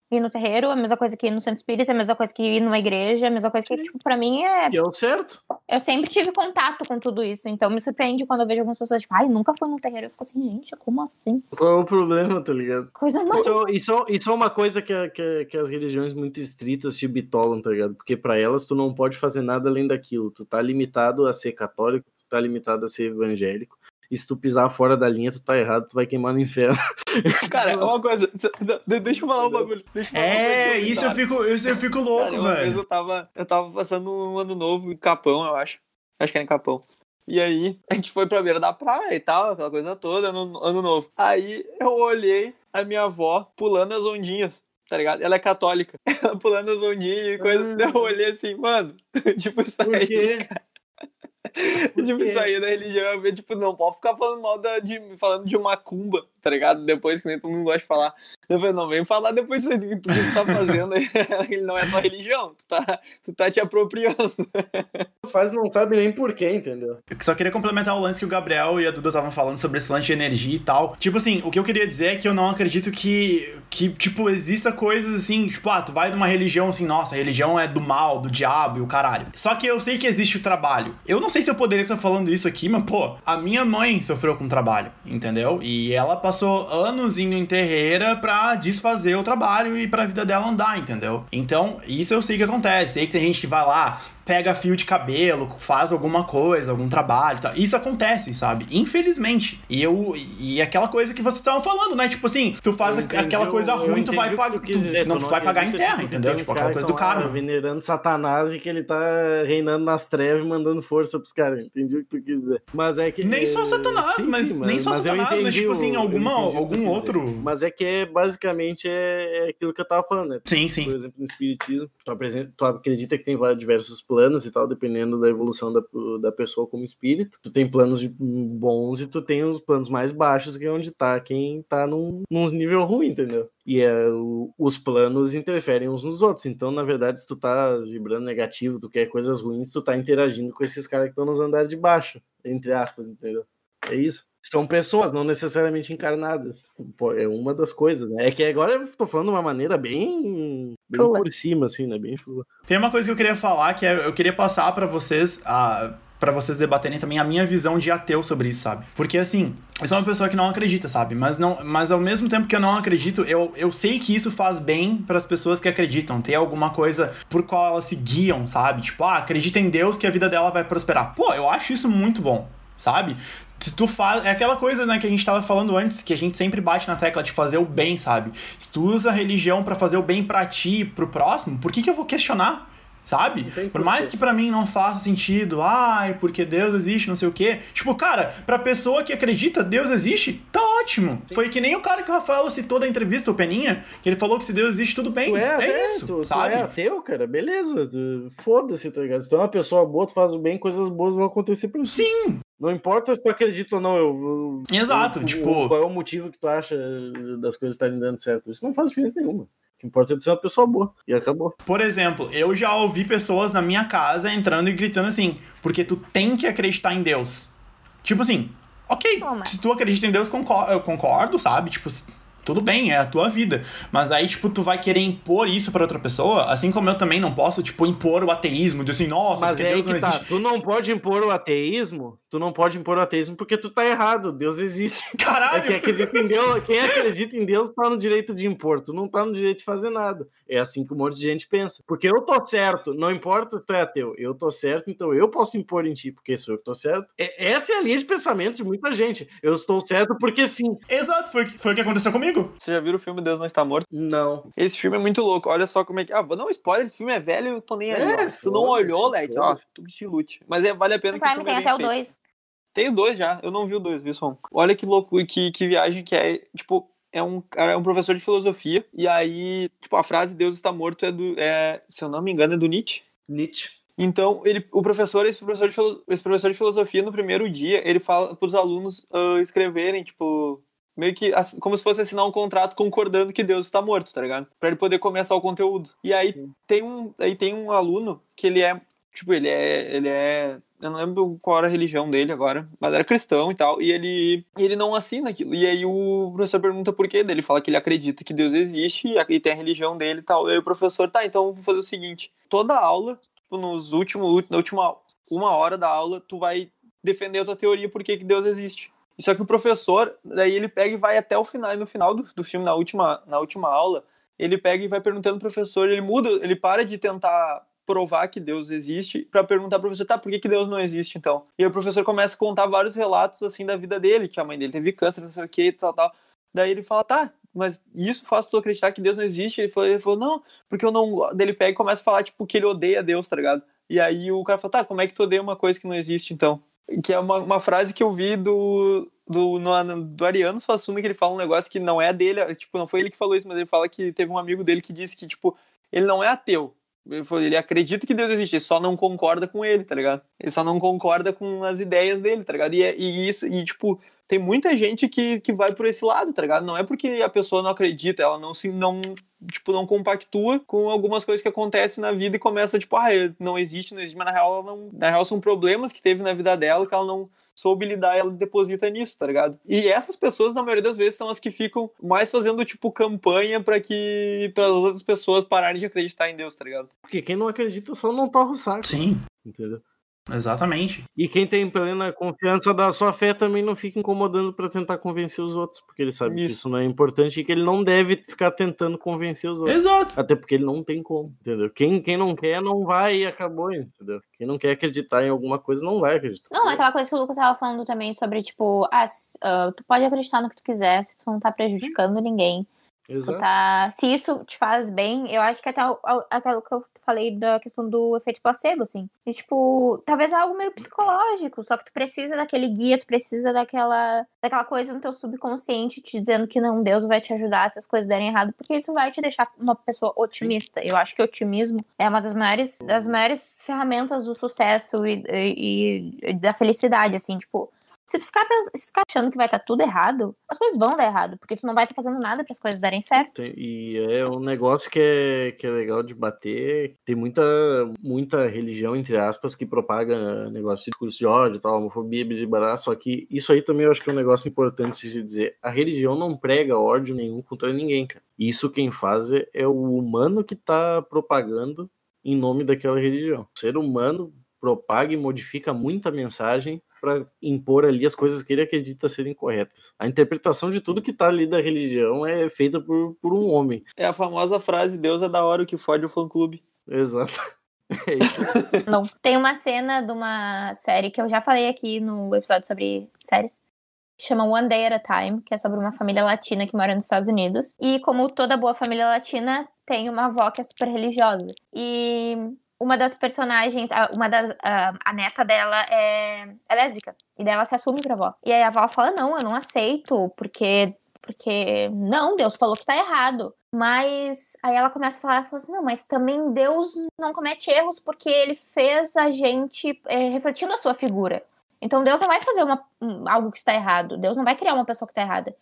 D: ir no terreiro, a mesma coisa que ir no centro espírita, a mesma coisa que ir numa igreja, a mesma coisa que, tipo, pra mim é.
C: E é o certo.
D: Eu sempre tive contato com tudo isso, então me surpreende quando eu vejo algumas pessoas, tipo, ai, nunca fui no terreiro. Eu fico assim, gente, como assim?
C: Qual é o problema, tá ligado?
D: Coisa mais.
C: Isso, isso, isso é uma coisa que, a- que, que as religiões muito estritas te bitolam, tá ligado? Porque pra elas tu não pode fazer nada além daquilo. Tu tá limitado a ser católico, tu tá limitado a ser evangélico. E se tu pisar fora da linha, tu tá errado, tu vai queimar no inferno.
B: Cara, é uma coisa. de- Deixa eu falar um bagulho. Deixa eu falar uma coisa
A: É, isso eu fico, isso eu fico louco,
B: Cara, uma vez
A: velho.
B: eu tava, eu tava passando um ano novo em Capão, eu acho. Acho que era em Capão. E aí, a gente foi pra beira da praia e tal, aquela coisa toda, ano, ano novo. Aí eu olhei a minha avó pulando as ondinhas, tá ligado? Ela é católica. Ela pulando as ondinhas e coisa.
C: Ah.
B: Eu olhei assim, mano, tipo, isso
C: Por
B: aí.
C: quê?
B: Tipo, isso aí da religião, é, tipo, não pode ficar falando mal da, de, falando de macumba, tá ligado? Depois que nem todo mundo gosta de falar. Eu falei, não, vem falar depois disso aí que tu, que tu tá fazendo aí. Ele não é tua religião, tu tá, tu tá te apropriando.
C: Os fazes não sabem nem por quê, entendeu?
A: Eu só queria complementar o lance que o Gabriel e a Duda estavam falando sobre esse lance de energia e tal. Tipo assim, o que eu queria dizer é que eu não acredito que, que tipo, exista coisas assim, tipo, ah, tu vai numa religião assim, nossa, a religião é do mal, do diabo e o caralho. Só que eu sei que existe o trabalho. Eu não sei se eu poderia estar falando isso aqui, mas, pô, a minha mãe sofreu com trabalho, entendeu? E ela passou anos indo em terreira pra desfazer o trabalho e pra vida dela andar, entendeu? Então, isso eu sei que acontece. Sei que tem gente que vai lá, pega fio de cabelo, faz alguma coisa, algum trabalho, tal. Isso acontece, sabe? Infelizmente. E eu e aquela coisa que vocês estavam falando, né? Tipo assim, tu faz
C: Eu entendi
A: aquela coisa
C: eu
A: ruim, tu
C: entendi
A: vai pagar,
C: tu dizer,
A: não,
C: tu
A: tu vai pagar em terra,
C: tipo,
A: entendeu? Tipo aquela coisa do
C: que tão lá. Venerando Satanás e que ele tá reinando nas trevas mandando força pros caras. Entendi o que tu quis dizer. Mas é que.
A: Nem só
C: é,
A: Satanás,
C: sim,
A: mas-
C: sim,
A: nem só
C: eu
A: Satanás, mas,
C: entendi
A: tipo
C: o-
A: assim,
C: eu
A: alguma-
C: tu
A: algum
C: quis dizer.
A: outro-
C: Mas é que é, basicamente é, é aquilo que eu tava falando, né?
A: Sim,
C: Por
A: sim.
C: exemplo, no Espiritismo, tu, tu acredita que tem vários diversos planos e tal, dependendo da evolução da, da pessoa como espírito. Tu tem planos bons e tu tem os planos mais baixos, que é onde tá quem tá num, nos nível ruim, entendeu? E é, os planos interferem uns nos outros. Então, na verdade, se tu tá vibrando negativo, tu quer coisas ruins, tu tá interagindo com esses caras que estão nos andares de baixo, entre aspas, entendeu? É isso. São pessoas, não necessariamente encarnadas. É uma das coisas, né? É que agora eu tô falando de uma maneira bem, bem por cima, assim, né? Bem chula.
A: Tem uma coisa que eu queria falar que é, eu queria passar pra vocês a para vocês debaterem também a minha visão de ateu sobre isso, sabe? Porque assim, eu sou uma pessoa que não acredita, sabe? Mas não, mas ao mesmo tempo que eu não acredito, eu, eu sei que isso faz bem para as pessoas que acreditam, ter alguma coisa por qual elas se guiam, sabe? Tipo, ah, acredita em Deus que a vida dela vai prosperar. Pô, eu acho isso muito bom, sabe? Se tu faz. É aquela coisa, né, que a gente tava falando antes, que a gente sempre bate na tecla de fazer o bem, sabe? Se tu usa a religião para fazer o bem pra ti e pro próximo, por que, que eu vou questionar? Sabe? Por mais que pra mim não faça sentido, ai, porque Deus existe, não sei o quê. Tipo, cara, pra pessoa que acredita Deus existe, tá ótimo. Foi que nem o cara que o Rafael citou da entrevista, o Peninha, que ele falou que se Deus existe, tudo bem.
C: Tu é,
A: é
C: é,
A: isso,
C: tu,
A: sabe?
C: Tu é ateu, cara, beleza. Foda-se, tá ligado? Se tu é uma pessoa boa, tu faz o bem, coisas boas vão acontecer pra ti.
A: Sim,
C: Não importa se tu acredita ou não, eu. eu-
A: Exato,
C: eu-
A: tipo-
C: Qual é o motivo que tu acha das coisas estarem dando certo? Isso não faz diferença nenhuma. O que importa é ser uma pessoa boa. E acabou.
A: Por exemplo, eu já ouvi pessoas na minha casa entrando e gritando assim, porque tu tem que acreditar em Deus. Tipo assim, ok,
D: mas-
A: se tu acredita em Deus, concor- eu concordo, sabe? Tipo, tudo bem, é a tua vida. Mas aí, tipo, tu vai querer impor isso pra outra pessoa, assim como eu também não posso, tipo, impor o ateísmo, de assim, nossa,
C: Mas
A: porque
C: é
A: Deus não
C: tá.
A: existe.
C: Tu não pode impor o ateísmo. Tu não pode impor o ateísmo porque tu tá errado. Deus existe. É
A: Caralho!
C: quem acredita em Deus, quem acredita em Deus tá no direito de impor. Tu não tá no direito de fazer nada. É assim que um monte de gente pensa. Porque eu tô certo, não importa se tu é ateu. Eu tô certo, então eu posso impor em ti, porque sou eu que tô certo. É- essa é a linha de pensamento de muita gente. Eu estou certo porque sim.
A: Exato, foi, foi o que aconteceu comigo.
B: Você já viu o filme Deus Não Está Morto?
C: Não.
B: Esse filme é muito louco. Olha só como é que. Ah, vou dar um spoiler. Esse filme é velho eu tô nem aí.
C: É.
B: Se tu não olhou, Led, ó, tu te lute. Mas é, vale a pena
D: No
B: que o
D: Prime
B: filme
D: tem
B: é
D: até o
B: feito.
D: 2.
B: Tem dois já. Eu não vi o dois, viu, som? Olha que louco, que, que viagem que é. Tipo, é um é um professor de filosofia. E aí, tipo, a frase Deus está morto é do. É, se eu não me engano, é do Nietzsche.
C: Nietzsche.
B: Então, ele, o professor, esse professor, de, filo- esse professor de filosofia, no primeiro dia, ele fala para os alunos ah, escreverem, tipo, meio que como se fosse assinar um contrato concordando que Deus está morto, tá ligado? Para ele poder começar o conteúdo. E aí tem um, aí tem um aluno que ele é, tipo, ele é, ele é, eu não lembro qual era a religião dele agora, mas era cristão e tal, e ele, ele não assina aquilo. E aí o professor pergunta por quê dele, fala que ele acredita que Deus existe e tem a religião dele e tal. E aí o professor, tá, então vou fazer o seguinte, toda aula tipo, nos últimos, na última uma hora da aula, tu vai defender a tua teoria por que Deus existe. Só que o professor, daí ele pega e vai até o final, e no final do, do filme, na última, na última aula, ele pega e vai perguntando pro professor, ele muda, ele para de tentar provar que Deus existe pra perguntar pro professor, tá, por que, que Deus não existe então? E aí o professor começa a contar vários relatos assim da vida dele, que a mãe dele teve câncer, não sei o que, tal, tal. Daí ele fala, tá, mas isso faz tu acreditar que Deus não existe? Ele falou, ele falou não, porque eu não. go-" Daí ele pega e começa a falar, tipo, que ele odeia Deus, tá ligado? E aí o cara fala, tá, como é que tu odeia uma coisa que não existe então? Que é uma, uma frase que eu vi do, do, no, do Ariano Suassuna, que ele fala um negócio que não é dele, tipo, não foi ele que falou isso, mas ele fala que teve um amigo dele que disse que, tipo, ele não é ateu. Ele, acredita que Deus existe, ele só não concorda com ele, tá ligado? Ele só não concorda com as ideias dele, tá ligado? E, é- e isso, e tipo, tem muita gente que, que vai por esse lado, tá ligado? Não é porque a pessoa não acredita, ela não se não tipo não compactua com algumas coisas que acontecem na vida e começa tipo, ah, não existe, não existe, mas na real ela não, na real são problemas que teve na vida dela que ela não soube lidar, ela deposita nisso, tá ligado? E essas pessoas na maioria das vezes são as que ficam mais fazendo tipo campanha pra que para as outras pessoas pararem de acreditar em Deus, tá ligado?
C: Porque quem não acredita só não torra o saco.
A: Sim,
C: Entendeu?
A: Exatamente.
C: E quem tem plena confiança da sua fé também não fica incomodando pra tentar convencer os outros, porque ele sabe que
B: Isso.
C: isso não é importante e que ele não deve ficar tentando convencer os outros.
A: Exato.
C: Até porque ele não tem como, entendeu? Quem, quem não quer, não vai e acabou, entendeu? Quem não quer acreditar em alguma coisa, não vai acreditar.
D: Não, é aquela coisa que o Lucas tava falando também sobre, tipo, ah, ah, tu pode acreditar no que tu quiser, se tu não tá prejudicando ninguém.
C: Exato.
D: tá... Se isso te faz bem, eu acho que até aquilo que eu falei da questão do efeito placebo, assim. E, tipo, talvez algo meio psicológico, só que tu precisa daquele guia, tu precisa daquela, daquela coisa no teu subconsciente te dizendo que não, Deus vai te ajudar se as coisas derem errado, porque isso vai te deixar uma pessoa otimista. Eu acho que otimismo é uma das maiores, das maiores ferramentas do sucesso e, e- e da felicidade, assim, tipo. Se tu, ficar se ficar achando que vai estar tudo errado, as coisas vão dar errado, porque tu não vai estar fazendo nada para as coisas darem certo.
C: E é um negócio que é, que é legal de bater. Tem muita, muita religião, entre aspas, que propaga negócio de discurso de ódio, tal, homofobia, blá, só que isso aí também eu acho que é um negócio importante se dizer. A religião não prega ódio nenhum contra ninguém, cara. Isso quem faz é, é o humano que tá propagando em nome daquela religião. O ser humano propaga e modifica muita mensagem para impor ali as coisas que ele acredita serem corretas. A interpretação de tudo que tá ali da religião é feita por, por um homem.
B: É a famosa frase Deus é da hora o que fode o fã clube.
C: Exato. É isso.
D: Não. Tem uma cena de uma série que eu já falei aqui no episódio sobre séries. que Chama One Day at a Time, que é sobre uma família latina que mora nos Estados Unidos. E como toda boa família latina, tem uma avó que é super religiosa. E uma das personagens, uma das, a, neta dela é, é lésbica. E daí ela se assume pra avó. E aí a avó fala: Não, eu não aceito, porque. Porque. Não, Deus falou que tá errado. Mas aí ela começa a falar, fala assim, não, mas também Deus não comete erros porque ele fez a gente é, refletindo a sua figura. Então Deus não vai fazer uma, um- algo que está errado. Deus não vai criar uma pessoa que está errada.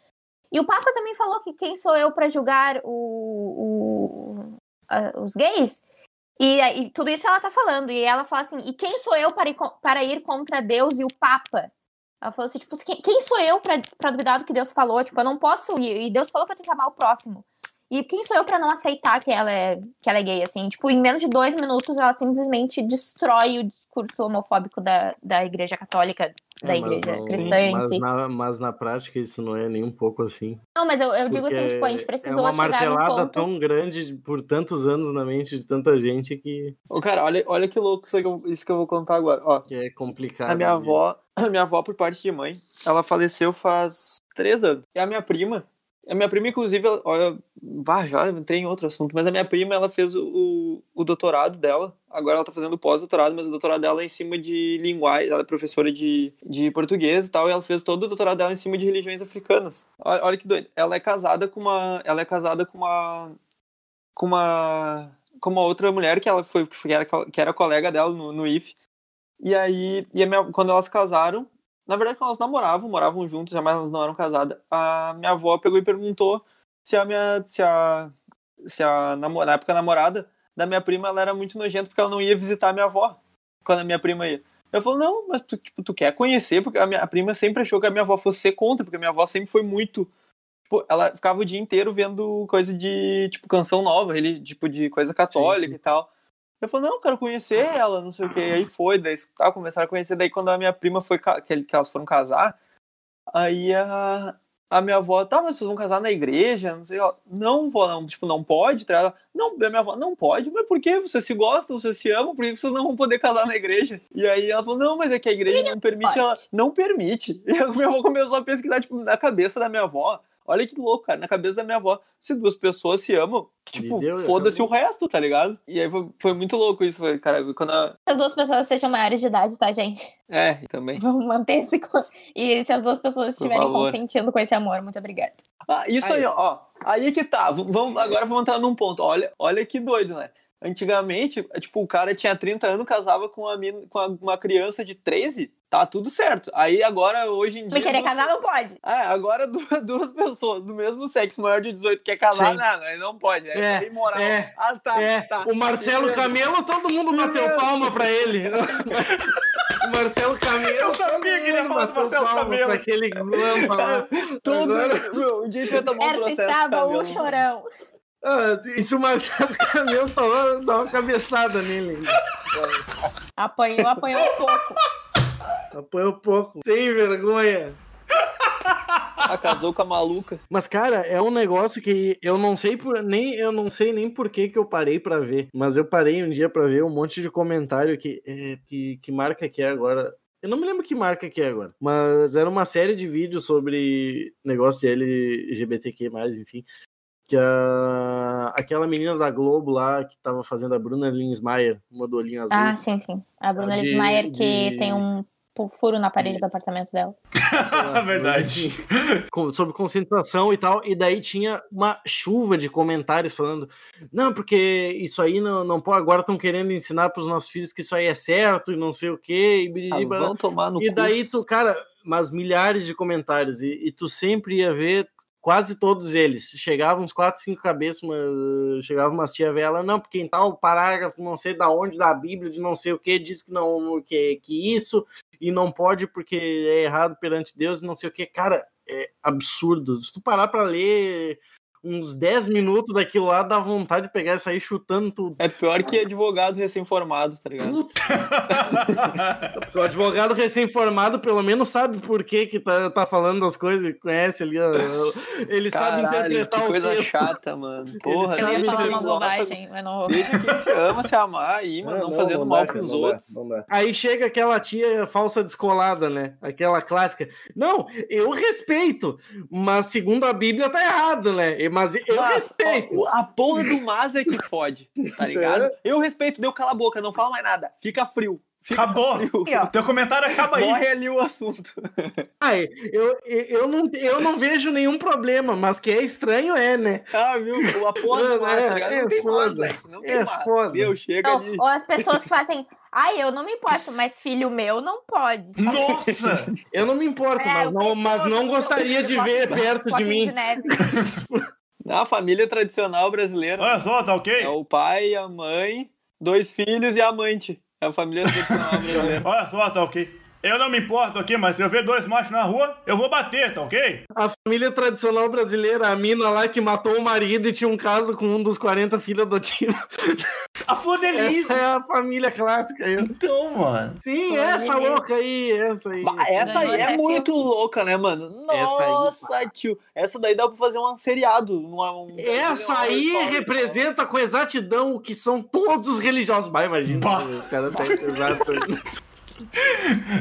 D: E o Papa também falou que quem sou eu para julgar o, o- a- os gays? E, e tudo isso ela tá falando. E ela fala assim: e quem sou eu para ir, para ir contra Deus e o Papa? Ela falou assim, tipo, quem, quem sou eu pra duvidar do que Deus falou? Tipo, eu não posso. E, e Deus falou que eu tenho que amar o próximo. E quem sou eu pra não aceitar que ela é, que ela é gay, assim? Tipo, em menos de dois minutos, ela simplesmente destrói o discurso homofóbico da, da igreja católica, da
C: É, mas
D: igreja
C: não-
D: cristã em
C: mas
D: si.
C: na, mas na prática isso não é nem um pouco assim.
D: Não, mas eu, eu digo assim, tipo, a gente
C: é
D: precisou
C: uma
D: chegar num
C: martelada
D: ponto...
C: tão grande por tantos anos na mente de tanta gente que,
B: Ô, cara, olha, olha que louco isso que, eu, isso que eu vou contar agora. Ó,
C: que é complicado.
B: a minha
C: de-
B: avó, a minha avó, por parte de mãe, ela faleceu faz três anos. E a minha prima, a minha prima, inclusive, ela- olha, bah, já entrei em outro assunto, mas a minha prima, ela fez o, o, doutorado dela, agora ela tá fazendo pós-doutorado, mas o doutorado dela é em cima de linguagem, ela é professora de, de português e tal, e ela fez todo o doutorado dela em cima de religiões africanas. Olha, olha que doido, ela é casada com uma, ela é casada com uma, com uma, com uma outra mulher que ela foi, que era, que era colega dela no, no IF, e aí, e minha- quando elas casaram, na verdade, quando elas namoravam, moravam juntos, jamais elas não eram casadas, a minha avó pegou e perguntou se a minha. se a. se a namorada, na época a namorada da minha prima ela era muito nojenta porque ela não ia visitar a minha avó quando a minha prima ia. Eu falei, não, mas tu, tipo, tu quer conhecer, porque a minha a prima sempre achou que a minha avó fosse ser contra, porque a minha avó sempre foi muito. Tipo, ela ficava o dia inteiro vendo coisa de, tipo, canção nova, ele, tipo, de coisa católica
C: sim.
B: e tal. Eu falei, não, quero conhecer ela, não sei o que. Aí foi, daí tá, começaram a conhecer. Daí quando a minha prima foi, que, que elas foram casar, aí a, a minha avó, tá, mas vocês vão casar na igreja, não sei. Ela, não, vó, não, tipo, não pode. tá? Ela, não, a minha avó, não pode, mas por quê? Vocês se gostam, vocês se amam, por que vocês não vão poder casar na igreja? E aí ela falou, não, mas é que a igreja não permite,
D: pode?
B: ela não permite. E a minha avó começou a pesquisar, tipo, na cabeça da minha avó. Olha que louco, cara. Na cabeça da minha avó, se duas pessoas se amam, tipo,
C: deu,
B: foda-se o resto, tá ligado? E aí foi, foi muito louco isso, foi, cara. Quando a...
D: as duas pessoas sejam maiores de idade, tá, gente?
B: É, também.
D: Vamos manter esse. E se as duas pessoas
B: Por
D: estiverem
B: favor.
D: consentindo com esse amor, muito obrigada.
B: Ah, isso aí,
C: Aí.
B: ó. Aí que tá. Vamos, agora vamos entrar num ponto. Olha, olha que doido, né? Antigamente, é, tipo, o cara tinha 30 anos, casava com uma, mina- com uma- criança de 13, tá tudo certo. Aí agora, hoje em dia.
D: Me querer
B: duas-
D: casar não pode.
B: É, agora duas, duas pessoas do mesmo sexo, maior de 18, quer casar,
C: Sim.
B: não, aí não pode. É,
C: É,
B: imoral.
C: é,
B: ah, tá,
C: É,
B: tá.
C: o Marcelo
B: Beleza.
C: Camelo, todo mundo bateu palma pra ele. o Marcelo Camelo.
A: Eu sabia que ele ia falar do Marcelo Camelo.
C: aquele lampa lá.
B: Todo,
C: Agora-
B: meu, um dia a gente vai tomar um
D: Era
B: processo.
D: estava o chorão.
C: Ah, e se o Marcelo Camelo falar, dá uma cabeçada nele.
D: Apanhou, apanhou um pouco.
C: Apanhou pouco. Sem vergonha.
B: Ah, casou com a maluca.
C: Mas, cara, é um negócio que eu não sei por nem eu não sei nem por que, que eu parei pra ver. Mas eu parei um dia pra ver um monte de comentário que, é, que, que marca que é agora. Eu não me lembro que marca que é agora. Mas era uma série de vídeos sobre negócio de LGBTQ, enfim. Que a, aquela menina da Globo lá que tava fazendo a Bruna Linsmeyer, uma do olhinho azul.
D: Ah, sim, sim. A Bruna
C: De-
D: Lismayer que
C: de-
D: tem um furo na parede do apartamento dela.
C: lá,
A: Verdade.
C: sobre concentração e tal, e daí tinha uma chuva de comentários falando, não, porque isso aí não, não pode, agora estão querendo ensinar para os nossos filhos que isso aí é certo e não sei o quê, e,
B: Ah, tomar no
C: e daí tu, cara, mas milhares de comentários, e, e tu sempre ia ver quase todos eles, chegavam uns quatro, cinco cabeças, uma, chegava umas tia velha, não, porque em tal parágrafo, não sei da onde, da Bíblia, de não sei o que, diz que não, que, que isso, e não pode porque é errado perante Deus não sei o que. Cara, é absurdo. Se tu parar pra ler uns 10 minutos daquilo lá, dá vontade de pegar e sair chutando tudo.
B: É pior que advogado recém-formado, tá ligado?
C: Putz, o advogado recém-formado pelo menos sabe por que que tá, tá falando as coisas, conhece ali, ele sabe
B: Caralho,
C: interpretar
B: que
C: o
B: coisa
C: texto.
B: chata, mano. Porra,
C: sabe
D: Eu ia falar uma bobagem, mas não vou.
B: Deixa quem se ama se amar aí, mano, não, fazendo
C: não
B: mal
C: dá,
B: pros
C: não dá,
B: outros.
C: não dá. Aí chega aquela tia falsa descolada, né? Aquela clássica. Não, eu respeito, mas segundo a Bíblia tá errado, né? Mas eu
B: Mas,
C: respeito.
B: ó, a porra do mas é que fode, tá ligado? Eu respeito, deu cala a boca, não fala mais nada. Fica frio. Fica
A: Acabou.
B: frio.
D: Ó.
A: Teu comentário acaba aí.
B: Morre ali o assunto.
C: Ai, eu, eu, não, eu não vejo nenhum problema, mas que é estranho é, né?
B: Ah, viu? A porra do mas, tá ligado?
C: É
B: Não tem
C: foda.
B: Leque. Não tem
C: É
B: mas.
C: foda.
B: Meu, chega
D: Não,
B: ali.
D: ou as pessoas que fazem, ai, eu não me importo, mas filho meu não pode.
A: Nossa!
C: Eu não me importo,
D: É,
C: mas não, mas não gostaria de ver perto de mim.
D: De neve.
B: A família tradicional brasileira
A: Olha só, tá ok?
B: é o pai, a mãe, dois filhos e a amante. É a família tradicional brasileira.
A: Olha só, tá ok. Eu não me importo aqui, mas se eu ver dois machos na rua, eu vou bater, tá ok?
C: A família tradicional brasileira, a mina lá que matou o marido e tinha um caso com um dos 40 filhos adotivos.
A: A Flor de Lis.
C: Essa é a família clássica aí.
A: Então, mano.
C: Sim,
D: Flor
C: essa louca aí, essa aí.
B: Bah, essa aí é muito louca, né, mano?
C: Essa
B: Nossa, tio. Essa daí dá pra fazer um seriado. uma- um-
C: Essa
B: uma
C: aí
B: história,
C: representa com exatidão o que são todos os religiosos. Bah, imagina.
A: Bah.
C: O cara tá exato.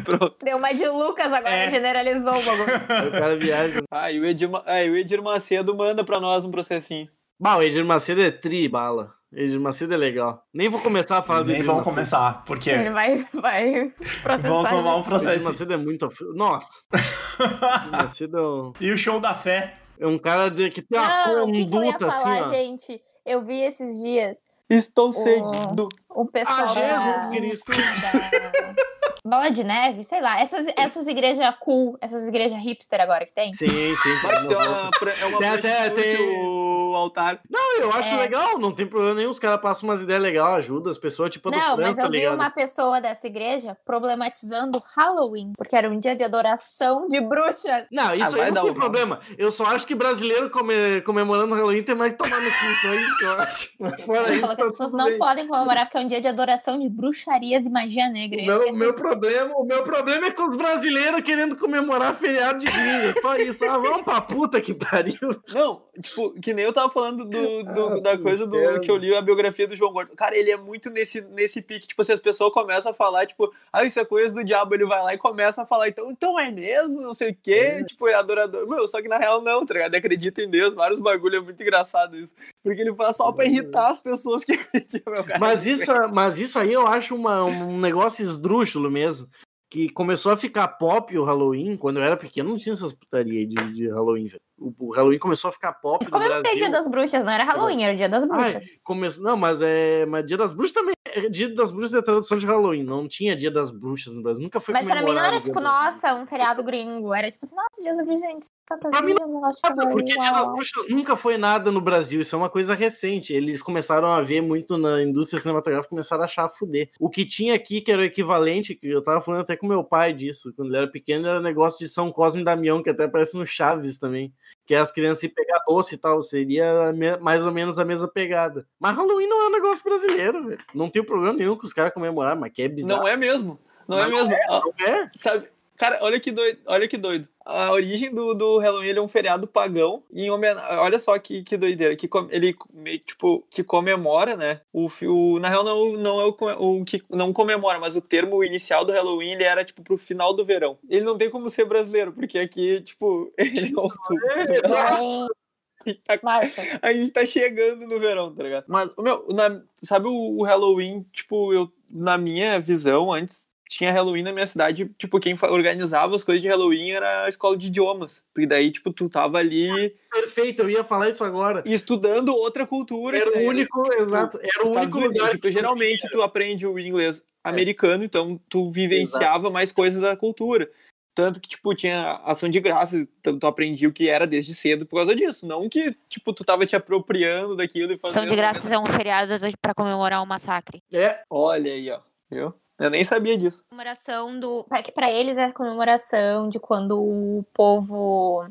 B: Pronto.
D: Deu uma de Lucas agora,
A: É.
D: generalizou o bagulho.
C: o cara viaja.
B: Ah, e o Edir, ah, e o Edir Macedo manda pra nós um processinho.
C: Bah, o Edir Macedo é tri, bala. Edir Macedo é legal. Nem vou começar a falar do
A: Nem
C: Edir
A: vamos
C: Macedo.
A: começar, porque
D: Ele vai, vai processar.
A: vamos tomar um
C: O Edir
A: processo.
C: Macedo é muito. Nossa. Edir Macedo é um-
A: e o show da fé.
C: é um cara de- que tem uma
D: Não, o que, que eu ia
C: conduta
D: falar,
C: assim, ó.
D: gente? Eu vi esses dias
B: Estou
D: Oh.
B: seguindo.
D: o pessoal
C: Ah, Jesus
D: da...
C: Cristo.
D: da Bola de Neve, sei lá, essas, essas igrejas cool, essas igrejas hipster agora que tem.
C: Sim, sim. Sim.
B: ter uma, é uma
C: Tem até- tem-
B: o altar.
C: Não, eu acho
D: É.
C: legal, não tem problema nenhum. Os caras passam umas ideias legais, ajudam as pessoas, tipo
D: Não,
C: França,
D: mas eu
C: tá
D: vi
C: ligado?
D: uma pessoa dessa igreja problematizando Halloween, porque era um dia de adoração de bruxas.
C: Não, isso
B: Ah,
C: aí não tem
B: um-
C: problema. Eu só acho que brasileiro come- comemorando Halloween tem mais que tomar no cu, só isso que eu acho. Mas Fora isso,
D: falou que
C: tá
D: as pessoas
C: tudo
D: não
C: bem.
D: podem comemorar porque é um dia de adoração de bruxarias e magia negra.
C: O
D: eu
C: meu, meu
D: assim,
C: problema, o meu problema é com os brasileiros querendo comemorar feriado de gringa. Só isso. Ah, vamos pra puta que pariu.
B: Não, tipo, que nem eu tava falando do, do-
C: Ah,
B: da coisa do que eu li a biografia do João Gordo. Cara, ele é muito nesse, nesse pique. Tipo, se as pessoas começam a falar, tipo, ah, isso é coisa do diabo, ele vai lá e começa a falar, então, então é mesmo, não sei o quê,
C: É.
B: tipo, é adorador. Meu, só que na real não, tá ligado? Ele acredita em Deus, vários bagulho, é muito engraçado isso. Porque ele faz só pra irritar as pessoas que acreditam, meu cara.
C: Mas isso, mas isso aí eu acho uma- um negócio esdrúxulo mesmo. Que começou a ficar pop o Halloween. Quando eu era pequeno, não tinha essas putarias de, de Halloween. O, o Halloween começou a ficar pop
D: Como é
C: Brasil.
D: dia das bruxas? Não era Halloween, era dia das
C: Ai,
D: bruxas.
C: começou, não, mas é. Mas Dia das Bruxas também. é- Dia das Bruxas é tradução de Halloween. Não tinha Dia das Bruxas no Brasil. Nunca foi
D: Mas pra mim não era
C: Dia
D: tipo,
C: das Bruxas.
D: nossa, um feriado gringo. Era tipo assim, nossa, Deus do gente, fantasia,
C: Pra mim
D: negócio de
C: Nada, porque Dia das
D: Halloween,
C: Bruxas nunca foi nada no Brasil, isso é uma coisa recente. Eles começaram a ver muito na indústria cinematográfica, começaram a achar a fuder. O que tinha aqui, que era o equivalente, que eu tava falando até com meu pai disso, quando ele era pequeno, era negócio de São Cosme e Damião, que até aparece no Chaves também. Que é as crianças ir pegar doce e tal, seria mais ou menos a mesma pegada. Mas Halloween não é um negócio brasileiro, velho. Não tem problema nenhum com os caras comemorar, mas que é bizarro.
B: Não é mesmo. Não é mesmo. Ah,
C: Não é?
B: Sabe, cara, olha que doido, olha que doido. A origem do, do Halloween ele é um feriado pagão em homenagem, olha só que, que doideira, que com- ele meio tipo que comemora, né? O, o na real não, não é o, o que não comemora, mas o termo inicial do Halloween ele era tipo pro final do verão. Ele não tem como ser brasileiro, porque aqui, tipo, ele é outubro.
D: Também, Marca.
B: A gente tá chegando no verão, tá ligado? Mas, meu, na- sabe o, o Halloween, tipo, eu, na minha visão, antes tinha Halloween na minha cidade, tipo, quem organizava as coisas de Halloween era a escola de idiomas. Porque daí, tipo, tu tava ali
C: Perfeito, eu ia falar isso agora.
B: estudando outra cultura.
C: Era o único, exato, era o único
B: Unidos,
C: lugar
B: tipo, geralmente tu aprende o inglês americano, então tu vivenciava mais coisas da cultura. Tanto que, tipo, tinha ação de graça, então tu aprendia o que era desde cedo por causa disso. Não que, tipo, tu tava te apropriando daquilo e fazendo...
E: São de graças é um feriado pra comemorar um massacre.
C: É,
B: Olha aí, ó. Viu? Eu nem sabia disso.
D: comemoração do. Para que para eles é a comemoração de quando o povo.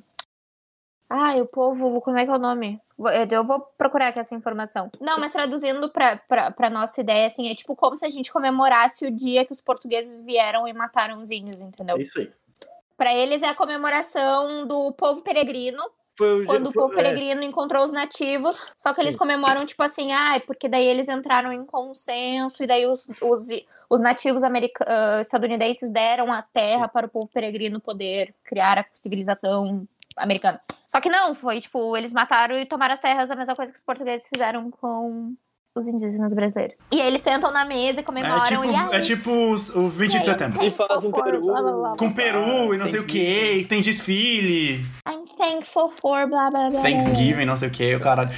D: Ai, o povo. Como é que é o nome? Vou- Eu vou procurar aqui essa informação. Não, mas traduzindo pra, pra, pra nossa ideia, assim, é tipo como se a gente comemorasse o dia que os portugueses vieram e mataram os índios, entendeu?
C: é isso aí.
D: Pra eles é a comemoração do povo peregrino,
C: Foi o
D: quando o
C: foi-
D: povo
C: é,
D: peregrino encontrou os nativos, só que eles
C: Sim.
D: comemoram, tipo assim, ai, porque daí eles entraram em consenso, e daí os, os, os nativos ah, estadunidenses deram a terra para o povo peregrino poder criar a civilização americana. Só que não, foi tipo, eles mataram e tomaram as terras, a mesma coisa que os portugueses fizeram com os indígenas brasileiros. E aí eles sentam na mesa e comemoram,
A: É tipo,
D: e aí,
A: é tipo os- o 20 de setembro.
B: E faz um
D: for,
B: peru.
D: blá, blá, blá,
A: Com peru e não sei o que, e tem desfile,
D: I'm thankful for blá blá blá. blá.
A: Thanksgiving, não sei o que, o caralho.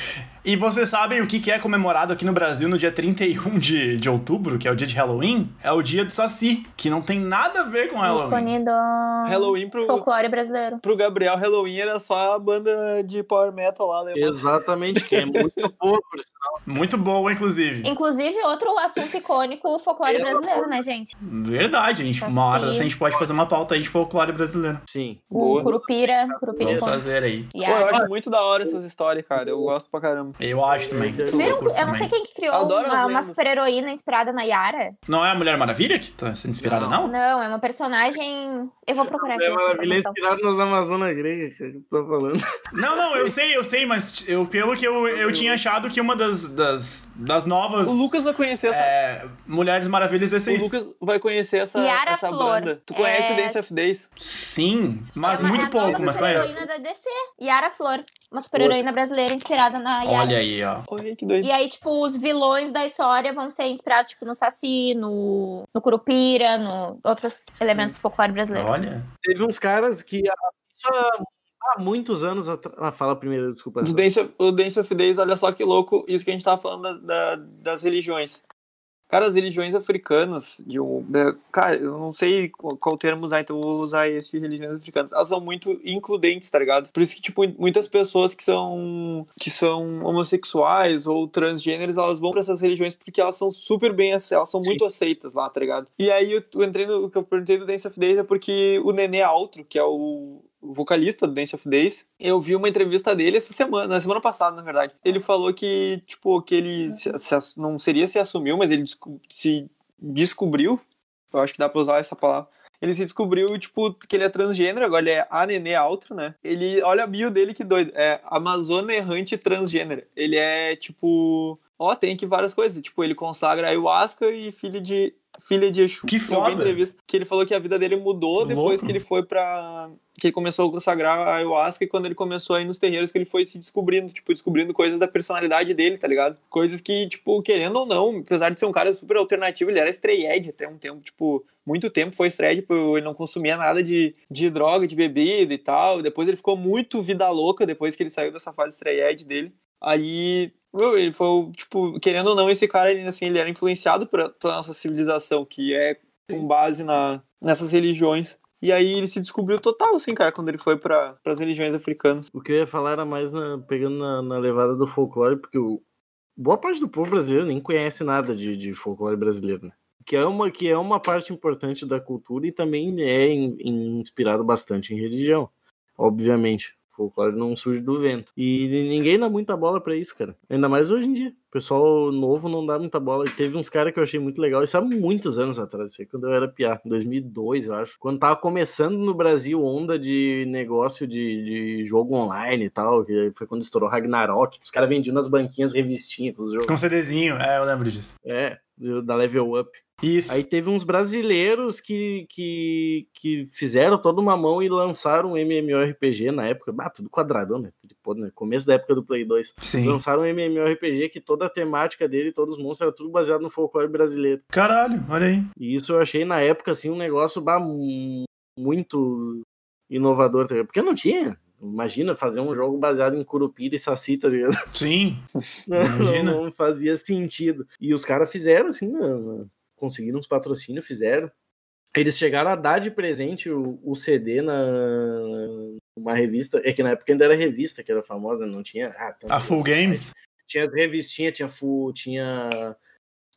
A: E vocês sabem o que que é comemorado aqui no Brasil no dia 31 de, de outubro, que é o dia de Halloween? É o dia do Saci, que não tem nada a ver com Halloween.
D: Ícone do
B: Halloween pro,
D: folclore brasileiro.
B: pro Gabriel, Halloween era só a banda de power metal lá, lembra?
C: Exatamente, que é muito boa, por sinal.
A: Muito boa, inclusive.
D: Inclusive, outro assunto icônico, o folclore brasileiro, né, gente?
A: Verdade, a gente.
D: Saci.
A: Uma hora a gente pode fazer uma pauta aí de folclore brasileiro.
C: Sim.
B: Boa.
D: O Curupira, Curupira
A: Vamos fazer aí.
D: E
B: Pô, eu acho muito da hora essas histórias, cara. Eu gosto pra caramba.
A: Eu acho também.
D: Viram?
A: Eu
D: não sei quem que criou
B: Adoro
D: uma, uma super-heroína inspirada na Yara.
A: Não é a Mulher Maravilha que tá sendo inspirada, não?
D: Não, é uma personagem. Eu vou procurar aqui.
C: É
D: essa
C: maravilha
D: informação.
C: inspirado nas Amazonas gregas, que eu tô falando.
A: Não, não, eu sei, eu sei, mas eu, pelo que eu, eu tinha achado que uma das, das, das novas
B: O Lucas vai conhecer essa.
A: é, Mulheres Maravilhas é
B: O Lucas vai conhecer essa,
D: Yara
B: essa
D: Flor.
B: banda. Tu conhece
D: É-
B: Dance of Days?
A: Sim, mas
D: É uma-
A: muito
D: é a nova
A: pouco, mas
D: super-heroína da DC. Yara Flor. Uma super-heroína brasileira inspirada na Yara.
A: Olha aí, ó.
B: Oi, que doido.
D: E aí, tipo, os vilões da história vão ser inspirados, tipo, no Saci, no, no Curupira, no outros elementos do folclore brasileiro.
A: Olha.
C: Teve uns caras que há, isso há- há muitos anos atrás. Ah, fala primeiro, desculpa.
B: Do Dance of, o Dance of Days, olha só que louco isso que a gente tava falando das, da- das religiões. Cara, as religiões africanas, de um, da- cara, eu não sei qual, termo usar, então eu vou usar esse de religiões africanas. Elas são muito includentes, tá ligado? Por isso que, tipo, muitas pessoas que são, que são homossexuais ou transgêneros, elas vão pra essas religiões porque elas são super bem, elas são
C: Sim.
B: muito aceitas lá, tá ligado? E aí eu, eu entrei no, o que eu perguntei do Dance of Days é porque o Nenê Altro, que é o vocalista do Dance of Days, eu vi uma entrevista dele essa semana, na semana passada, na verdade. Ele falou que, tipo, que ele se- se não seria se assumiu, mas ele se descobriu, eu acho que dá pra usar essa palavra. Ele se descobriu, tipo, que ele é transgênero, agora ele é a Nenê Altro, né? Ele, olha a bio dele, que doido. É Amazona Errante Transgênero. Ele é, tipo... Ó, tem aqui várias coisas. Tipo, ele consagra ayahuasca e filho de... Filha de Exu.
A: Que
B: Eu vi
A: foda.
B: entrevista que ele falou que a vida dele mudou depois
A: Louco.
B: que ele foi pra... Que ele começou a consagrar a ayahuasca e quando ele começou a ir nos terreiros que ele foi se descobrindo, tipo, descobrindo coisas da personalidade dele, tá ligado? Coisas que, tipo, querendo ou não, apesar de ser um cara super alternativo, ele era edge até um tempo, tipo, muito tempo foi edge, tipo, ele não consumia nada de, de droga, de bebida e tal. Depois ele ficou muito vida louca depois que ele saiu dessa fase edge dele. Aí, meu, ele foi, tipo, querendo ou não, esse cara, ele, assim, ele era influenciado por- pela nossa civilização, que é com base na, nessas religiões. E aí ele se descobriu total, assim, cara, quando ele foi para as religiões africanas.
C: O que eu ia falar era mais na- pegando na, na levada do folclore, porque o, boa parte do povo brasileiro nem conhece nada de, de folclore brasileiro, né? Que é, uma, que é uma parte importante da cultura e também é in- in- inspirado bastante em religião, obviamente. O folclore não surge do vento. E ninguém dá muita bola pra isso, cara. Ainda mais hoje em dia. O pessoal novo não dá muita bola. E teve uns caras que eu achei muito legal. Isso há muitos anos atrás. Isso aí quando eu era piá. Em 2002, eu acho. Quando tava começando no Brasil onda de negócio de, de jogo online e tal. Que foi quando estourou Ragnarok. Os caras vendiam nas banquinhas revistinhas com os jogos.
A: Com CDzinho, é, eu lembro disso.
C: É, da Level Up.
A: Isso.
C: Aí teve uns brasileiros que, que, que fizeram toda uma mão e lançaram um MMORPG na época. Ah, tudo quadradão, né? Pô, né? Começo da época do Play 2.
A: Sim.
C: Lançaram um MMORPG que toda a temática dele, todos os monstros, era tudo baseado no folclore brasileiro.
A: Caralho, olha aí.
C: E isso eu achei na época, assim, um negócio bah, mu- muito inovador, tá? Porque não tinha. Imagina fazer um jogo baseado em Curupira e Saci, tá ligado?
A: Sim.
C: Não,
A: Imagina.
C: não fazia sentido. E os caras fizeram, assim, não, não. Conseguiram uns patrocínios, fizeram. Eles chegaram a dar de presente o, o CD na uma revista, é que na época ainda era revista que era famosa, não tinha. Ah,
A: A Full Games.
C: Tinha as revistinhas, tinha full, tinha.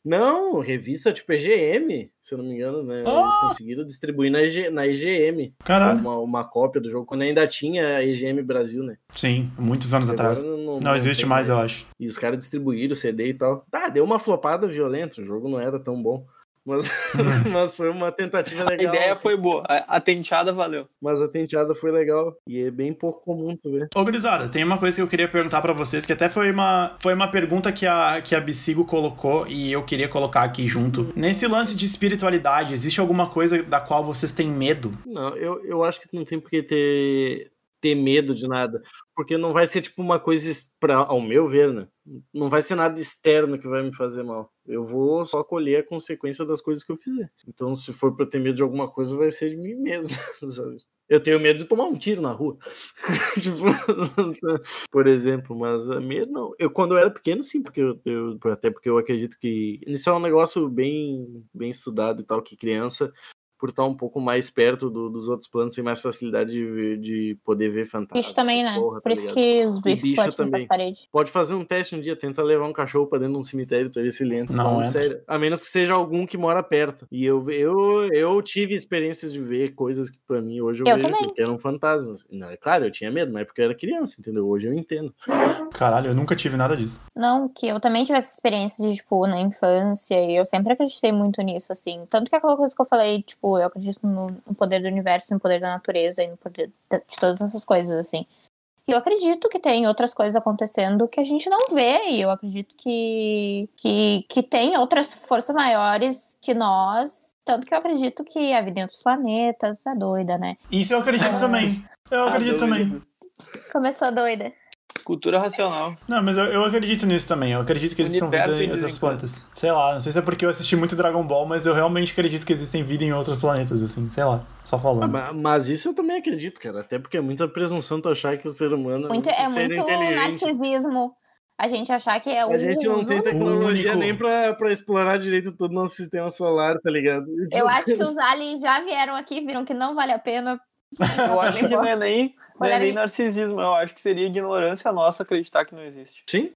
C: Não, revista tipo EGM, se eu não me engano, né? Eles
A: Ah!
C: conseguiram distribuir na, EG na EGM
A: Caralho.
C: uma, uma cópia do jogo, quando ainda tinha a EGM Brasil, né?
A: Sim, muitos anos
C: Agora
A: atrás.
C: não,
A: Não existe
C: tem
A: mais, eu acho.
C: e os caras distribuíram o CD e tal. Tá, deu uma flopada violenta, o jogo não era tão bom. Mas, mas foi uma tentativa
B: A
C: legal.
B: ideia
C: assim.
B: foi boa, a, a tenteada valeu.
C: Mas a tenteada foi legal. E é bem pouco comum tu ver.
A: Ô, Grisada, tem uma coisa que eu queria perguntar pra vocês, que até foi uma, foi uma pergunta que a, que a Bicigo colocou e eu queria colocar aqui junto. Nesse lance de espiritualidade, existe alguma coisa da qual vocês têm medo?
C: Não, eu, eu acho que não tem por que ter, ter medo de nada. Porque não vai ser tipo uma coisa, pra, ao meu ver, né? Não vai ser nada externo que vai me fazer mal. Eu vou só colher a consequência das coisas que eu fizer. Então, se for pra ter medo de alguma coisa, vai ser de mim mesmo, sabe? Eu tenho medo de tomar um tiro na rua. Tipo, por exemplo, mas a medo não. Eu, quando eu era pequeno, sim, porque eu, eu- até porque eu acredito que isso é um negócio bem, bem estudado e tal, que criança, por estar um pouco mais perto do- dos outros planos, tem mais facilidade de, ver- de poder ver fantasmas.
D: Bicho também, né?
C: porra,
D: Por
C: tá
D: isso
C: ligado?
D: que os bichos
C: bicho
D: platinam
C: também.
D: pras paredes.
C: Pode fazer um teste um dia, tenta levar um cachorro pra dentro de um cemitério, tu se ele entra.
A: Não
C: Falando
A: entra.
C: sério. A menos que seja algum que mora perto. E eu, eu, eu tive experiências de ver coisas que pra mim hoje eu,
D: Eu
C: vejo
D: também.
C: que eram fantasmas. Não, é claro, eu tinha medo, mas é porque eu era criança, entendeu? Hoje eu entendo.
A: Caralho, eu nunca tive nada disso.
D: Não, que eu também tive essa experiência de, tipo, na infância, e eu sempre acreditei muito nisso, assim. Tanto que aquela coisa que eu falei, tipo, eu acredito no, no poder do universo, no poder da natureza e no poder de todas essas coisas, assim. E eu acredito que tem outras coisas acontecendo que a gente não vê, e eu acredito que, que, que tem outras forças maiores que nós. Tanto que eu acredito que a vida em outros planetas é doida, né?
A: Isso eu acredito também. Eu
B: Ah,
A: acredito
B: doido.
A: também.
D: Começou doida.
B: Cultura racional.
A: Não, mas eu, eu acredito nisso também. Eu acredito que existem vida em
B: desencanto.
A: planetas. Sei lá, não sei se é porque eu assisti muito Dragon Ball, mas eu realmente acredito que existem vida em outros planetas, assim. Sei lá, só
C: Ah,
A: falando.
C: ma- Mas isso eu também acredito, cara. Até porque é muita presunção tu achar que o ser humano
D: Muito,
C: um
D: é muito narcisismo a gente achar que é o
C: A gente não tem tecnologia
A: único.
C: nem pra, pra explorar direito todo o nosso sistema solar, tá ligado?
D: Eu acho que os aliens já vieram aqui, viram que não vale a pena.
B: Eu acho que não é nem, não é nem narcisismo, eu acho que seria ignorância nossa acreditar que não existe.
C: Sim.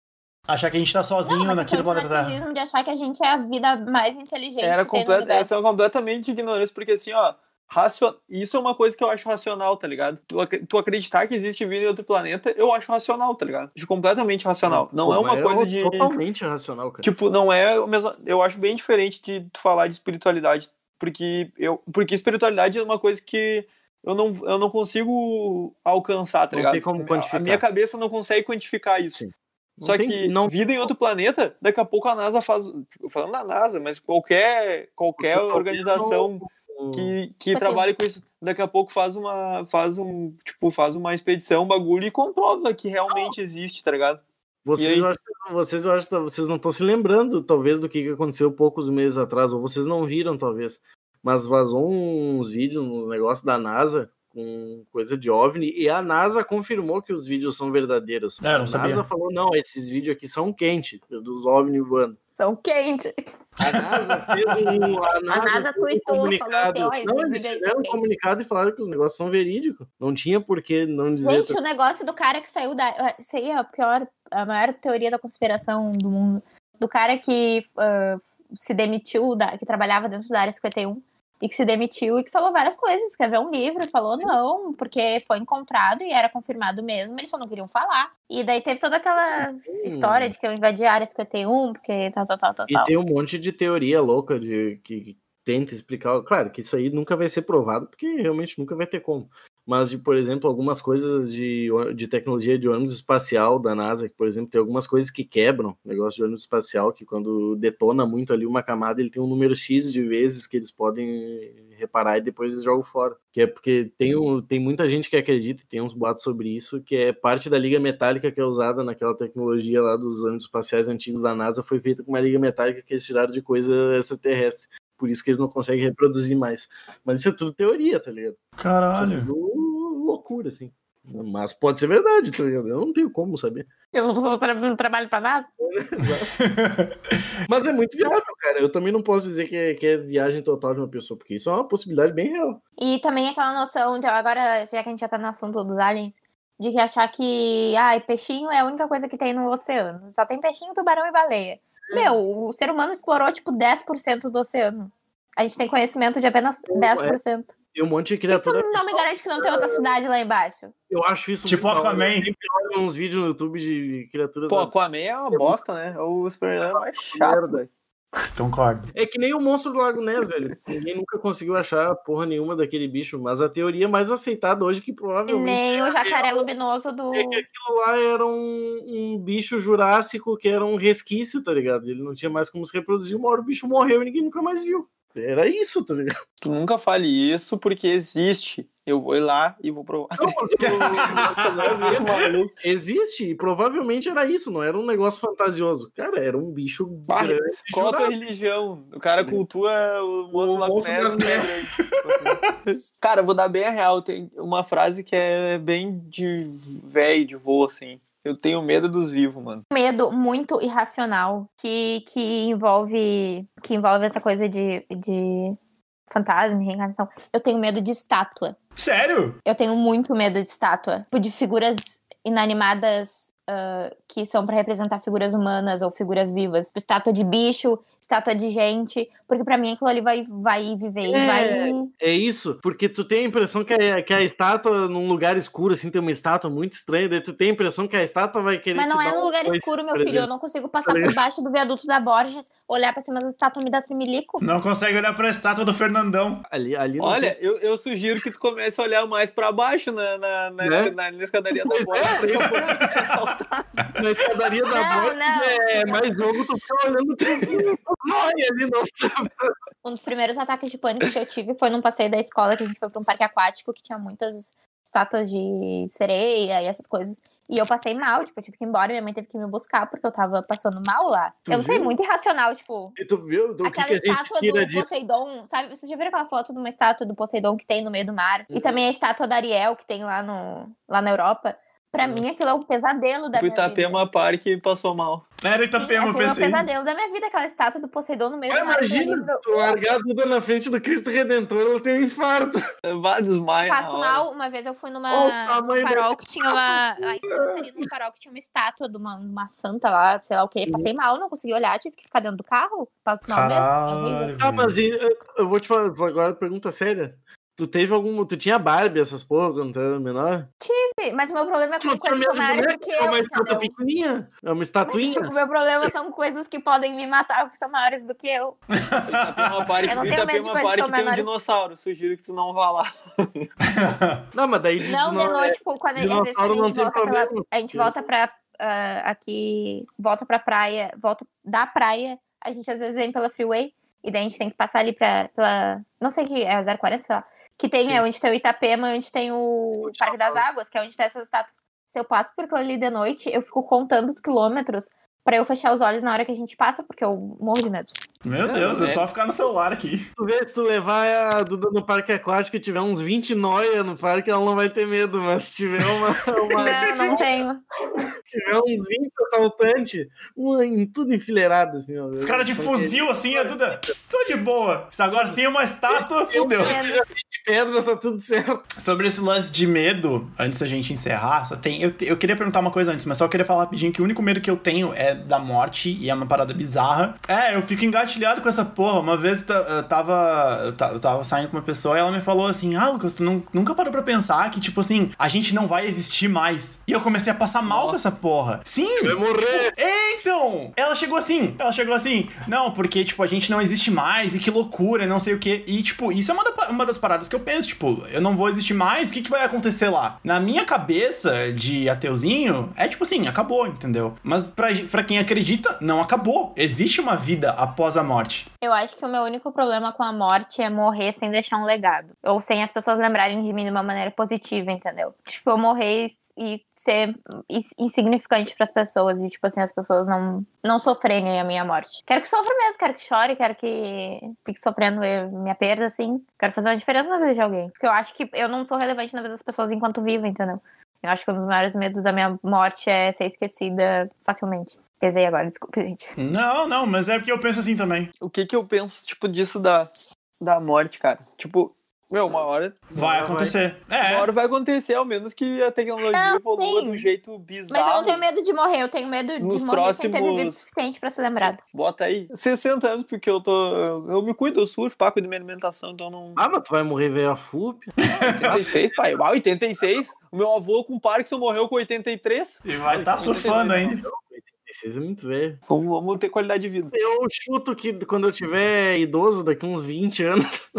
A: Achar que a gente tá sozinho
D: Não,
A: naquele
D: questão de
A: planeta Terra.
D: narcisismo de achar que a gente é a vida mais inteligente
B: Era
D: que no
B: complet... Essa é completamente ignorância, porque assim, ó, racio... isso é uma coisa que eu acho racional, tá ligado? Tu, ac- tu acreditar que existe vida em outro planeta, eu acho racional, tá ligado? Acho completamente racional. Não
C: Pô,
B: é uma coisa de.
C: Totalmente racional, cara.
B: Tipo, não é o mesmo. Eu acho bem diferente de tu falar de espiritualidade. Porque, eu... porque espiritualidade é uma coisa que eu não, eu não consigo alcançar, tá
C: Não
B: ligado?
C: tem como
B: A minha cabeça não consegue quantificar isso.
C: Sim. Não
B: Só
C: tem-
B: que
C: não
B: vida em outro planeta, daqui a pouco a NASA faz. tipo, Falando da NASA, mas qualquer, qualquer organização
C: não-
B: que, que trabalhe com isso, daqui a pouco faz uma. faz um. Tipo, faz uma expedição, um bagulho e comprova que realmente existe, tá ligado?
C: Vocês,
B: aí?
C: eu acho, que- vocês, eu acho vocês não estão se lembrando, talvez, do que que aconteceu poucos meses atrás, ou vocês não viram, talvez. Mas vazou uns vídeos, uns negócios da NASA com coisa de OVNI, e a NASA confirmou que os vídeos são verdadeiros.
A: É,
C: a
A: sabia.
C: NASA falou, não, esses vídeos aqui são quentes, dos OVNI voando.
D: São quente.
C: A NASA fez um. A NASA, um
D: tweetou,
C: comunicado.
D: falou assim,
C: não,
D: esse
C: eles fizeram
D: são
C: um
D: quentes.
C: comunicado e falaram que os negócios são verídicos. Não tinha por que não dizer.
D: Gente, o negócio do cara que saiu da. Isso aí é a pior, a maior teoria da conspiração do mundo. Do cara que ah, se demitiu, da, que trabalhava dentro da área 51 e que se demitiu e que falou várias coisas. Escreveu um livro falou não, porque foi encontrado e era confirmado mesmo, eles só não queriam falar. E daí teve toda aquela história de que eu invadi a área 51, porque tal, tal, tal, tal,
C: E
D: tal.
C: tem um monte de teoria louca de que tenta explicar. Claro que isso aí nunca vai ser provado, porque realmente nunca vai ter como. Mas de, por exemplo, algumas coisas de, de tecnologia de ônibus espacial da NASA, que, por exemplo, tem algumas coisas que quebram, negócio de ônibus espacial, que quando detona muito ali uma camada, ele tem um número X de vezes que eles podem reparar e depois eles jogam fora. Que é porque tem, um, tem muita gente que acredita, e tem uns boatos sobre isso, que é parte da liga metálica que é usada naquela tecnologia lá dos ônibus espaciais antigos da NASA, foi feita com uma liga metálica que eles tiraram de coisa extraterrestre. Por isso que eles não conseguem reproduzir mais. Mas isso é tudo teoria, tá ligado? Isso é
A: Caralho.
C: tudo loucura, assim. Mas pode ser verdade, tá ligado? Eu não tenho como saber.
D: Eu não, sou, tra- não trabalho pra nada.
C: Mas é muito viável, cara. Eu também não posso dizer que é, que é viagem total de uma pessoa, porque isso é uma possibilidade bem real.
D: E também aquela noção de agora, já que a gente já tá no assunto dos aliens, de que achar que, ai, peixinho é a única coisa que tem no oceano. Só tem peixinho, tubarão e baleia. Meu, o ser humano explorou tipo 10% do oceano. A gente tem conhecimento de apenas 10%.
C: Tem um monte de
D: que
C: criatura.
D: tu não me garante que não tem outra cidade lá embaixo?
C: Eu acho isso
A: Tipo
C: muito.
A: Aquaman.
C: Eu sempre olho uns vídeos no YouTube de criaturas.
B: Pô. Aquaman é uma bosta, né? É o Superman mais chato, velho.
A: Concordo.
C: É que nem o monstro do Lago Ness, velho. Ninguém nunca conseguiu achar porra nenhuma daquele bicho, mas a teoria mais aceitada hoje que
D: E
C: provavelmente
D: nem o jacaré luminoso do.
C: é que aquilo lá era um, um bicho jurássico que era um resquício, tá ligado? Ele não tinha mais como se reproduzir, uma hora o bicho morreu e ninguém nunca mais viu. Era isso, tá ligado?
B: Tu nunca fale isso porque existe. Eu vou ir lá e vou provar.
C: Não, mas. Existe, e provavelmente era isso, não era um negócio fantasioso. Cara, era um bicho
B: Bah,
C: grande.
B: Qual a tua religião? O cara cultua o moço lá
C: moço
B: com
C: da
B: Cara, eu vou dar bem a real. Tem uma frase que é bem de velho, de vô, assim. Eu tenho medo dos vivos, mano.
D: medo muito irracional que, que envolve que envolve essa coisa de, de fantasma, reencarnação. Eu tenho medo de estátua.
A: Sério?
D: Eu tenho muito medo de estátua. Tipo, de figuras inanimadas ah, que são pra representar figuras humanas ou figuras vivas. Tipo, estátua de bicho, estátua de gente. Porque pra mim aquilo ali vai, vai viver e
C: É.
D: vai.
C: É isso, porque tu tem a impressão que a, que a estátua, num lugar escuro, assim, tem uma estátua muito estranha, daí tu tem a impressão que a estátua vai querer.
D: Mas
C: te
D: não é num
C: um
D: lugar escuro, meu
C: por
D: filho. Eu não consigo passar
C: Tá
D: por baixo do viaduto da Borges, olhar pra cima da estátua e me dar tremelico.
A: Não consegue olhar pra estátua do Fernandão.
C: Ali, ali
B: Olha, eu, eu sugiro que tu comece a olhar mais pra baixo na, na, na,
C: Né?
B: na- na escadaria da
C: Pois na escadaria da
D: Não,
C: morte
D: não.
C: é mais jogo, tu fica olhando tudo. Olha ali, não.
D: Um dos primeiros ataques de pânico que eu tive foi num passeio da escola que a gente foi pra um parque aquático que tinha muitas estátuas de sereia e essas coisas. E eu passei mal, tipo, eu tive que ir embora e minha mãe teve que me buscar porque eu tava passando mal lá.
C: Tu
D: eu não sei, muito irracional, tipo.
C: E tu viu o que,
D: Aquela
C: que a gente
D: estátua
C: tira
D: do
C: disso?
D: Poseidon, sabe? Vocês já viram aquela foto de uma estátua do Poseidon que tem no meio do mar? E
C: Uhum.
D: também a estátua da Ariel que tem lá, no, lá na Europa. Pra
C: Uhum.
D: mim, aquilo é um pesadelo da
B: O
D: minha vida.
B: Itapema Parque passou mal.
A: Era
D: Sim,
A: Itapema, eu
D: aquilo é um
A: pensei.
D: pesadelo da minha vida, aquela estátua do Poseidon no meio
C: Mas
D: do mar.
C: imagina, tu largar a Duda na frente do Cristo Redentor, ela tem um infarto.
B: Vá desmaia.
D: Passo mal, uma vez eu fui numa
C: Olha o tamanho
D: num farol que tinha uma. Lá em farol que tinha uma estátua de uma, uma santa lá, sei lá o quê. Passei mal, não consegui olhar, tive que ficar dentro do carro. Passo mal mesmo. é.
A: Caralho.
C: Ah, mas e, eu, eu vou te falar, agora pergunta séria. Tu teve algum. Tu tinha Barbie, essas porra, quando tu era menor?
D: Mas o meu problema é com
C: tinha
D: coisas que que
C: É
D: eu,
C: uma estátua pequenininha. É uma estatuinha.
D: O meu problema são coisas que podem me matar, porque são maiores do que eu.
B: Parque,
D: Eu não tenho medo de
B: Itapema
D: coisas
B: Parque
D: tão
B: tem um dinossauro. Sugiro que tu não vá lá.
C: Não, mas daí
D: Não, de noite, tipo, quando, às vezes a
C: não
D: gente
C: tem
D: volta pela.
C: problema.
D: A gente volta pra. ah, aqui. Volta pra praia. Volta da praia. A gente às vezes vem pela freeway. E daí a gente tem que passar ali pra, pela. Não sei que é 040, sei lá. Que tem,
C: Sim.
D: é onde tem o Itapema e onde tem o, Parque das. Águas, que é onde tem essas estátuas. Se eu passo por aquilo ali de noite, eu fico contando os quilômetros pra eu fechar os olhos na hora que a gente passa, porque eu morro de medo.
A: Meu Deus, é
B: é.
A: só ficar no celular aqui.
C: Tu vê, se tu levar a Duda no parque aquático e tiver uns 20 noia no parque, ela não vai ter medo, mas se tiver uma, uma-
D: Não, não tenho.
C: tiver uns 20 assaltantes, tudo enfileirado, assim, ó.
A: Os caras de fuzil assim, a Duda, tô de boa. Se agora tem uma estátua, fudeu.
C: Se já tem de pedra, tá tudo certo.
A: Sobre esse lance de medo, antes da gente encerrar, só tem. Eu, eu queria perguntar uma coisa antes, mas só queria falar rapidinho que o único medo que eu tenho é da morte e é uma parada bizarra. É, eu fico engatilhado com essa porra. Uma vez eu tava, eu ta- eu tava saindo com uma pessoa e ela me falou assim: Ah, Lucas, tu nun- nunca parou pra pensar que, tipo assim, a gente não vai existir mais. E eu comecei a passar mal com essa porra. Sim!
C: Vai morrer.
A: É, então! Ela chegou assim, ela chegou assim, não, porque, tipo, a gente não existe mais, e que loucura, não sei o quê. E, tipo, isso é uma, da- uma das paradas que eu penso, tipo, eu não vou existir mais, o que, que vai acontecer lá? Na minha cabeça de ateuzinho, é tipo assim, acabou, entendeu? Mas pra, pra quem acredita, não acabou. Existe uma vida após a morte.
D: Eu acho que o meu único problema com a morte é morrer sem deixar um legado. Ou sem as pessoas lembrarem de mim de uma maneira positiva, entendeu? Tipo, eu morrer e ser ins- insignificante pras pessoas. E, tipo assim, as pessoas não, não sofrerem a minha morte. Quero que sofra mesmo, quero que chore, quero que fique sofrendo minha perda, assim. Quero fazer uma diferença na vida de alguém. Porque eu acho que eu não sou relevante na vida das pessoas enquanto vivo, entendeu? Eu acho que um dos maiores medos da minha morte é ser esquecida facilmente. Pesei agora, desculpa, gente.
A: Não, não, mas é porque eu penso assim também.
B: O que que eu penso, tipo, disso da, da morte, cara? Tipo, meu, uma hora,
A: Vai acontecer.
B: uma
A: É.
B: hora vai acontecer, ao menos que a tecnologia
D: Não,
B: evolua
D: sim.
B: de um jeito bizarro.
D: Mas eu não tenho medo de morrer, eu tenho medo de
B: Nos
D: morrer sem ter
B: próximos-
D: vivido o suficiente pra ser lembrado.
B: Bota aí. 60 anos, porque eu tô. Eu, me cuido, eu surfo, pá, cuido da minha alimentação, então não.
C: Ah, mas tu vai morrer velho a FUP.
B: 86, pai. Ah, 86. O meu avô com Parkinson morreu com 83.
A: E vai estar surfando ainda.
C: 86 é muito velho.
B: Vamos, vamos ter qualidade de vida.
C: Eu chuto que quando eu tiver idoso, daqui uns 20 anos.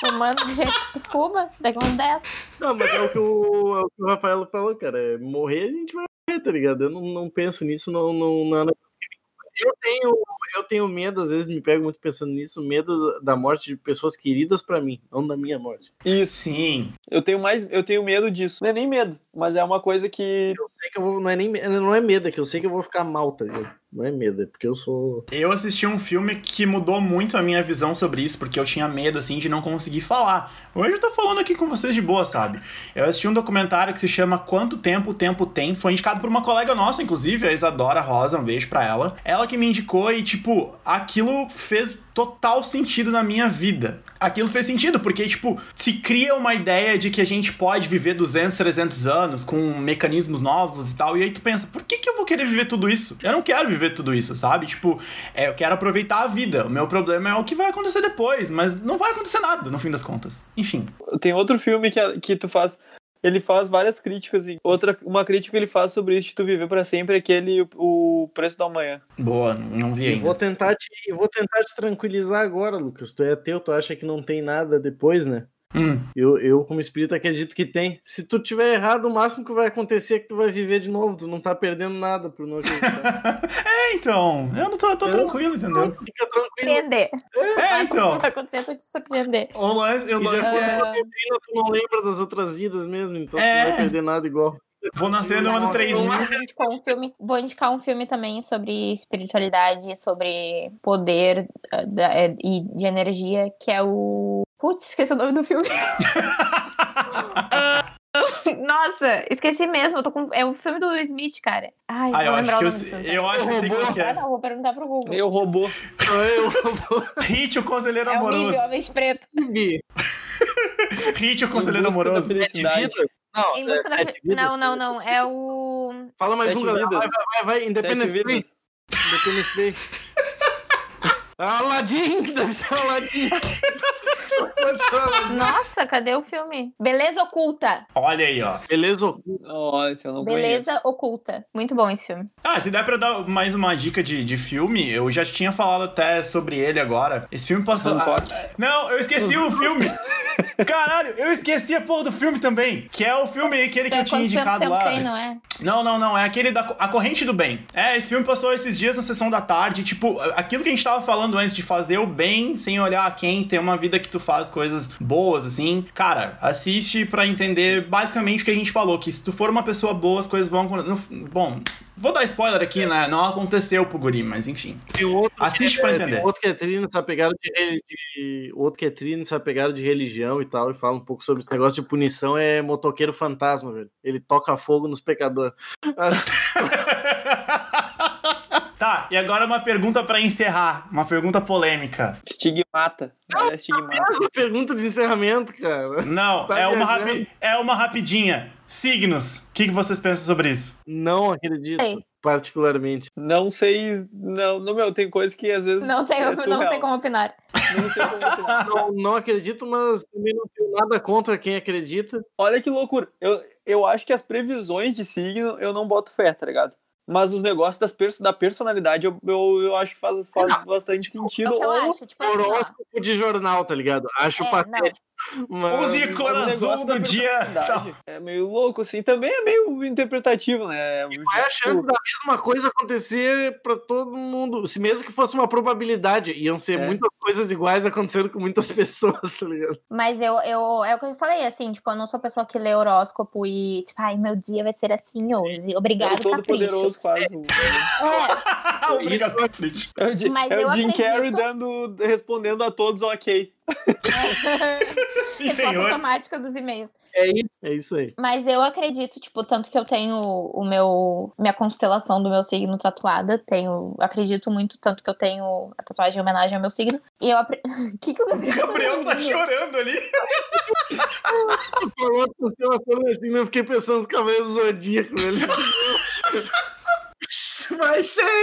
D: Fumando do jeito que tu fuma, daqui uns 10.
C: Não, mas é o que o, é o, que o Rafael falou, cara. É morrer, a gente vai morrer, tá ligado? Eu não, não penso nisso, não, não, não é um negócio que me- Eu tenho, eu tenho medo, às vezes me pego muito pensando nisso, medo da morte de pessoas queridas pra mim, não da minha morte.
B: Isso.
A: Sim.
B: Eu tenho mais, eu tenho medo disso. Não é nem medo, mas é uma coisa que
C: Eu sei que eu vou, não é nem não é medo, é que eu sei que eu vou ficar mal, tá ligado? Não é medo, é porque eu sou.
A: Eu assisti um filme que mudou muito a minha visão sobre isso, porque eu tinha medo, assim, de não conseguir falar. Hoje eu tô falando aqui com vocês de boa, sabe? Eu assisti um documentário que se chama Quanto Tempo o Tempo Tem. Foi indicado por uma colega nossa, inclusive, a Isadora Rosa, um beijo pra ela. Ela que me indicou e, tipo, aquilo fez total sentido na minha vida. Aquilo fez sentido, porque, tipo, se cria uma ideia de que a gente pode viver 200, 300 anos com mecanismos novos e tal, e aí tu pensa, por que, que eu vou querer viver tudo isso? Eu não quero viver tudo isso, sabe? Tipo, é, eu quero aproveitar a vida. O meu problema é o que vai acontecer depois, mas não vai acontecer nada, no fim das contas. Enfim.
B: tem outro filme que, que tu faz. Ele faz várias críticas e outra uma crítica que ele faz sobre isso de tu viver pra sempre é aquele o preço da manhã.
A: Boa, não vi
C: E
A: ainda.
C: vou tentar te, eu vou tentar te tranquilizar agora, Lucas. Tu é ateu, tu acha que não tem nada depois, né?
A: Hum.
C: Eu, eu, como espírito, acredito que tem. Se tu tiver errado, o máximo que vai acontecer é que tu vai viver de novo. Tu não tá perdendo nada por não acreditar.
A: É, então. Eu não tô, tô
C: Eu-
A: tranquilo, entendeu?
C: Fica tranquilo.
D: Surpreender.
A: É, então.
D: Vai acontecer, tu te surpreender.
A: O lance, o
C: E já
A: é.
C: tu não lembra das outras vidas mesmo, então
A: É.
C: tu não vai perder nada igual.
A: Vou nascer no ano
D: Não,
A: 3000.
D: eu indico um filme, vou indicar um filme também sobre espiritualidade, sobre poder da- eh, e de energia, que é o. Putz, esqueci o nome do filme. Nossa, esqueci mesmo. Eu tô com... É o filme do Will Smith, cara. Ai,
A: Ah, eu acho que
D: o
A: eu, sei- eu acho que eu sei qual que
D: Ah,
A: é.
D: não, vou perguntar pro Google.
B: Eu robô.
A: Hit, o conselheiro
D: É o
A: amoroso.
D: Milho, Homem Preto.
A: Hit, o
B: Em
A: conselheiro amoroso.
C: Não,
D: Em busca
C: é
D: da...
C: sete vidas?
D: Não, não, não. É o...
C: Fala mais um, galera.
B: vidas.
C: Vai, vai, vai. Independence Day. Independence Day. Aladdin, deve ser Aladdin.
D: Nossa, cadê o filme? Beleza Oculta.
A: Olha aí, ó.
C: Beleza, ô.
B: Olha, esse eu não
D: Beleza
B: conheço.
D: Oculta. Muito bom esse filme.
A: Ah, se der pra dar mais uma dica de, de filme, eu já tinha falado até sobre ele agora. Esse filme passou. Ah, não, eu esqueci o filme. Caralho, eu esqueci a porra do filme também. Que é o filme aquele que eu tinha indicado lá.
D: tem, não é?
A: Não, não, não. É aquele da A Corrente do Bem. É, esse filme passou esses dias na sessão da tarde. Tipo, aquilo que a gente tava falando antes de fazer o bem sem olhar a quem, ter uma vida que tu faz coisas boas, assim. Cara, assiste pra entender basicamente o que a gente falou: que se tu for uma pessoa boa, as coisas vão acontecer. Bom, vou dar spoiler aqui, né? Não aconteceu pro Guri, mas enfim. Assiste
C: que
A: pra
C: é-
A: entender.
C: Tem outro que é trino nessa pegada de, de- Outro que é trino nessa pegada de religião e tal, e fala um pouco sobre esse negócio de punição, é motoqueiro fantasma, velho. Ele toca fogo nos pecadores.
A: Tá, e agora uma pergunta pra encerrar. Uma pergunta polêmica.
B: Estigmata. Olha, estigmata.
C: Essa pergunta de encerramento, cara.
A: Não,
C: Tá
A: é, uma rapi... é uma rapidinha. Signos. O que, que vocês pensam sobre isso?
C: Não acredito,
D: Sei.
C: particularmente.
B: Não sei. Não, não, meu, tem coisa que às vezes.
D: Não, tenho,
B: é
D: não sei como opinar.
B: Não sei como opinar.
C: Não, não acredito, mas também não tenho nada contra quem acredita.
B: Olha que loucura. Eu, eu acho que as previsões de signo eu não boto fé, tá ligado? Mas os negócios das perso da personalidade eu, eu, eu acho que faz, faz bastante
D: É
B: sentido.
D: o que eu
B: ou
D: acho. Tipo assim.
C: Horóscopo de jornal, tá ligado? Acho
D: É,
C: patético. Mas...
A: Use azul do dia.
B: É meio louco, assim. Também é meio interpretativo, né?
C: Qual é a chance da mesma coisa acontecer pra todo mundo? Se mesmo que fosse uma probabilidade, iam ser
B: É.
C: muitas coisas iguais acontecendo com muitas pessoas, tá ligado?
D: Mas eu, eu, é o que eu falei, assim, tipo, eu não sou pessoa que lê horóscopo e, tipo, ai, meu dia vai ser assim hoje.
B: É
D: Obrigado,
B: o todo
D: capricho.
B: poderoso quase.
D: É,
A: Obrigado, Capricho.
B: É o, Jim-
D: Mas
B: é o
D: eu
B: Jim
D: acredito-
B: Carrey dando, respondendo a todos ok.
A: Sim,
D: resposta
A: senhor.
D: automática dos e-mails.
C: É isso, é isso aí.
D: Mas eu acredito, tipo, tanto que eu tenho o meu minha constelação do meu signo tatuada, tenho, acredito muito tanto que eu tenho a tatuagem em homenagem ao meu signo. E eu apre... que que o
A: O Gabriel tá chorando ali.
C: Falou a constelação assim, eu fiquei pensando nos cavaleiros do zodíaco, velho. Vai ser!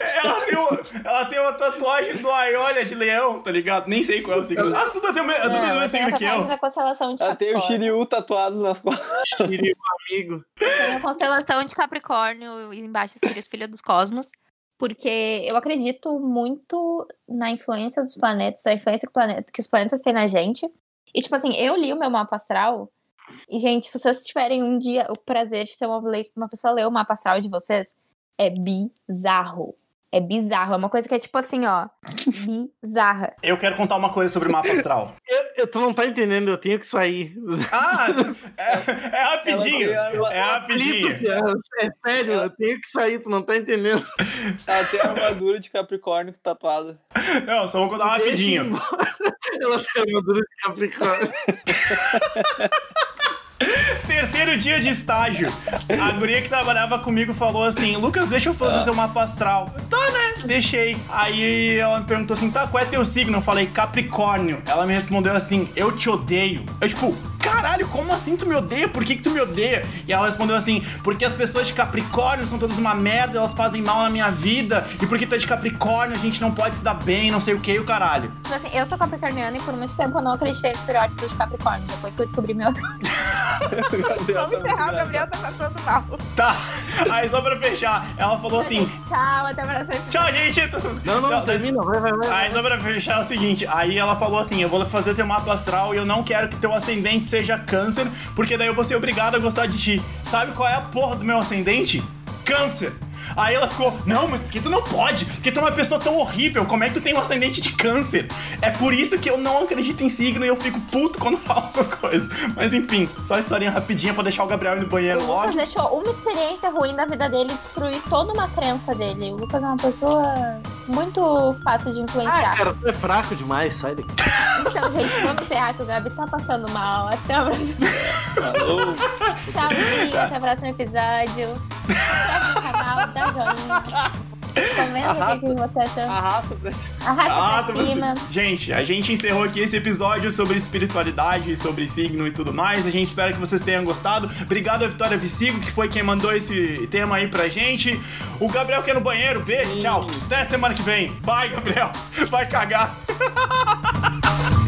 A: Ela tem, uma, ela tem uma tatuagem do Aiolha de leão, tá ligado? Nem sei qual é o signo. Ah, tudo tem o me- tudo tem o
D: Não,
A: mesmo signo que
D: tatuagem
A: eu.
D: da constelação de
B: Ela tem o. Shiryu tatuado nas costas.
C: Querido amigo.
E: Tenho a constelação de Capricórnio e embaixo escrito Filha dos Cosmos.
D: Porque eu acredito muito na influência dos planetas, a influência que, planeta, que os planetas têm na gente. E, tipo assim, eu li o meu mapa astral. E, gente, se vocês tiverem um dia o prazer de ter uma, uma pessoa ler o mapa astral de vocês, é bizarro. É bizarro. É uma coisa que é tipo assim, ó. Bizarra.
A: Eu quero contar uma coisa sobre o mapa astral.
C: Eu, eu- tu não tá entendendo, eu tenho que sair.
A: Ah, é, é rapidinho.
B: Ela
A: É rapidinho.
C: É sério, eu tenho que sair, tu não tá entendendo.
B: Ela tem a armadura de Capricórnio tatuada.
A: Não, só vou contar rapidinho.
C: Ela tem armadura de Capricórnio.
A: Terceiro dia de estágio. A guria que trabalhava comigo falou assim: Lucas, deixa eu fazer teu mapa astral. Tá, né? Deixei. Aí ela me perguntou assim: tá, qual é teu signo? Eu falei: Capricórnio. Ela me respondeu assim: eu te odeio. Eu, tipo, caralho, como assim tu me odeia? Por que, que tu me odeia? E ela respondeu assim: porque as pessoas de Capricórnio são todas uma merda, elas fazem mal na minha vida. E porque tu é de Capricórnio, a gente não pode se dar bem, não sei o que, o caralho.
D: Tipo assim, eu sou capricorniana e por muito tempo eu não acreditei no estereótipo de Capricórnio. Depois que eu descobri meu. Vamos encerrar, o Gabriel tá passando mal.
A: Tá. Aí só pra fechar, ela falou assim:
D: Tchau, até a próxima.
A: tchau, gente.
C: Não, não,
A: Então,
C: termina, vai, vai, vai.
A: Aí só pra fechar é o seguinte, aí ela falou assim, eu vou fazer teu mapa astral e eu não quero que teu ascendente seja câncer, porque daí eu vou ser obrigado a gostar de ti. Sabe qual é a porra do meu ascendente? Câncer! Aí ela ficou, não, mas por que tu não pode? Porque tu é uma pessoa tão horrível, como é que tu tem um ascendente de câncer? É por isso que eu não acredito em signo e eu fico puto quando falo essas coisas. Mas enfim, só historinha rapidinha pra deixar o Gabriel ir no banheiro
D: O Lucas
A: logo.
D: deixou uma experiência ruim da vida dele destruir toda uma crença dele. O Lucas é uma pessoa muito fácil de
C: Ah,
D: influenciar.
C: cara, tu é fraco demais, sai daqui.
D: Então, gente, vamos encerrar que o Gabi tá passando mal. Até o próximo.
B: Falou.
D: Tchauzinho, até o próximo episódio. Inscreve no canal, dá joinha. Comenta o que
B: Arrasta.
D: que você achou.
B: Arrasta pra.
D: Arrasta
A: Ah,
D: pra
A: tá
D: cima.
A: você- Gente, a gente encerrou aqui esse episódio sobre espiritualidade, sobre signo e tudo mais. A gente espera que vocês tenham gostado. Obrigado a Vitória Vicigo, que foi quem mandou esse tema aí pra gente. O Gabriel que é no banheiro, beijo, tchau. Até semana que vem. Vai, Gabriel. Vai cagar.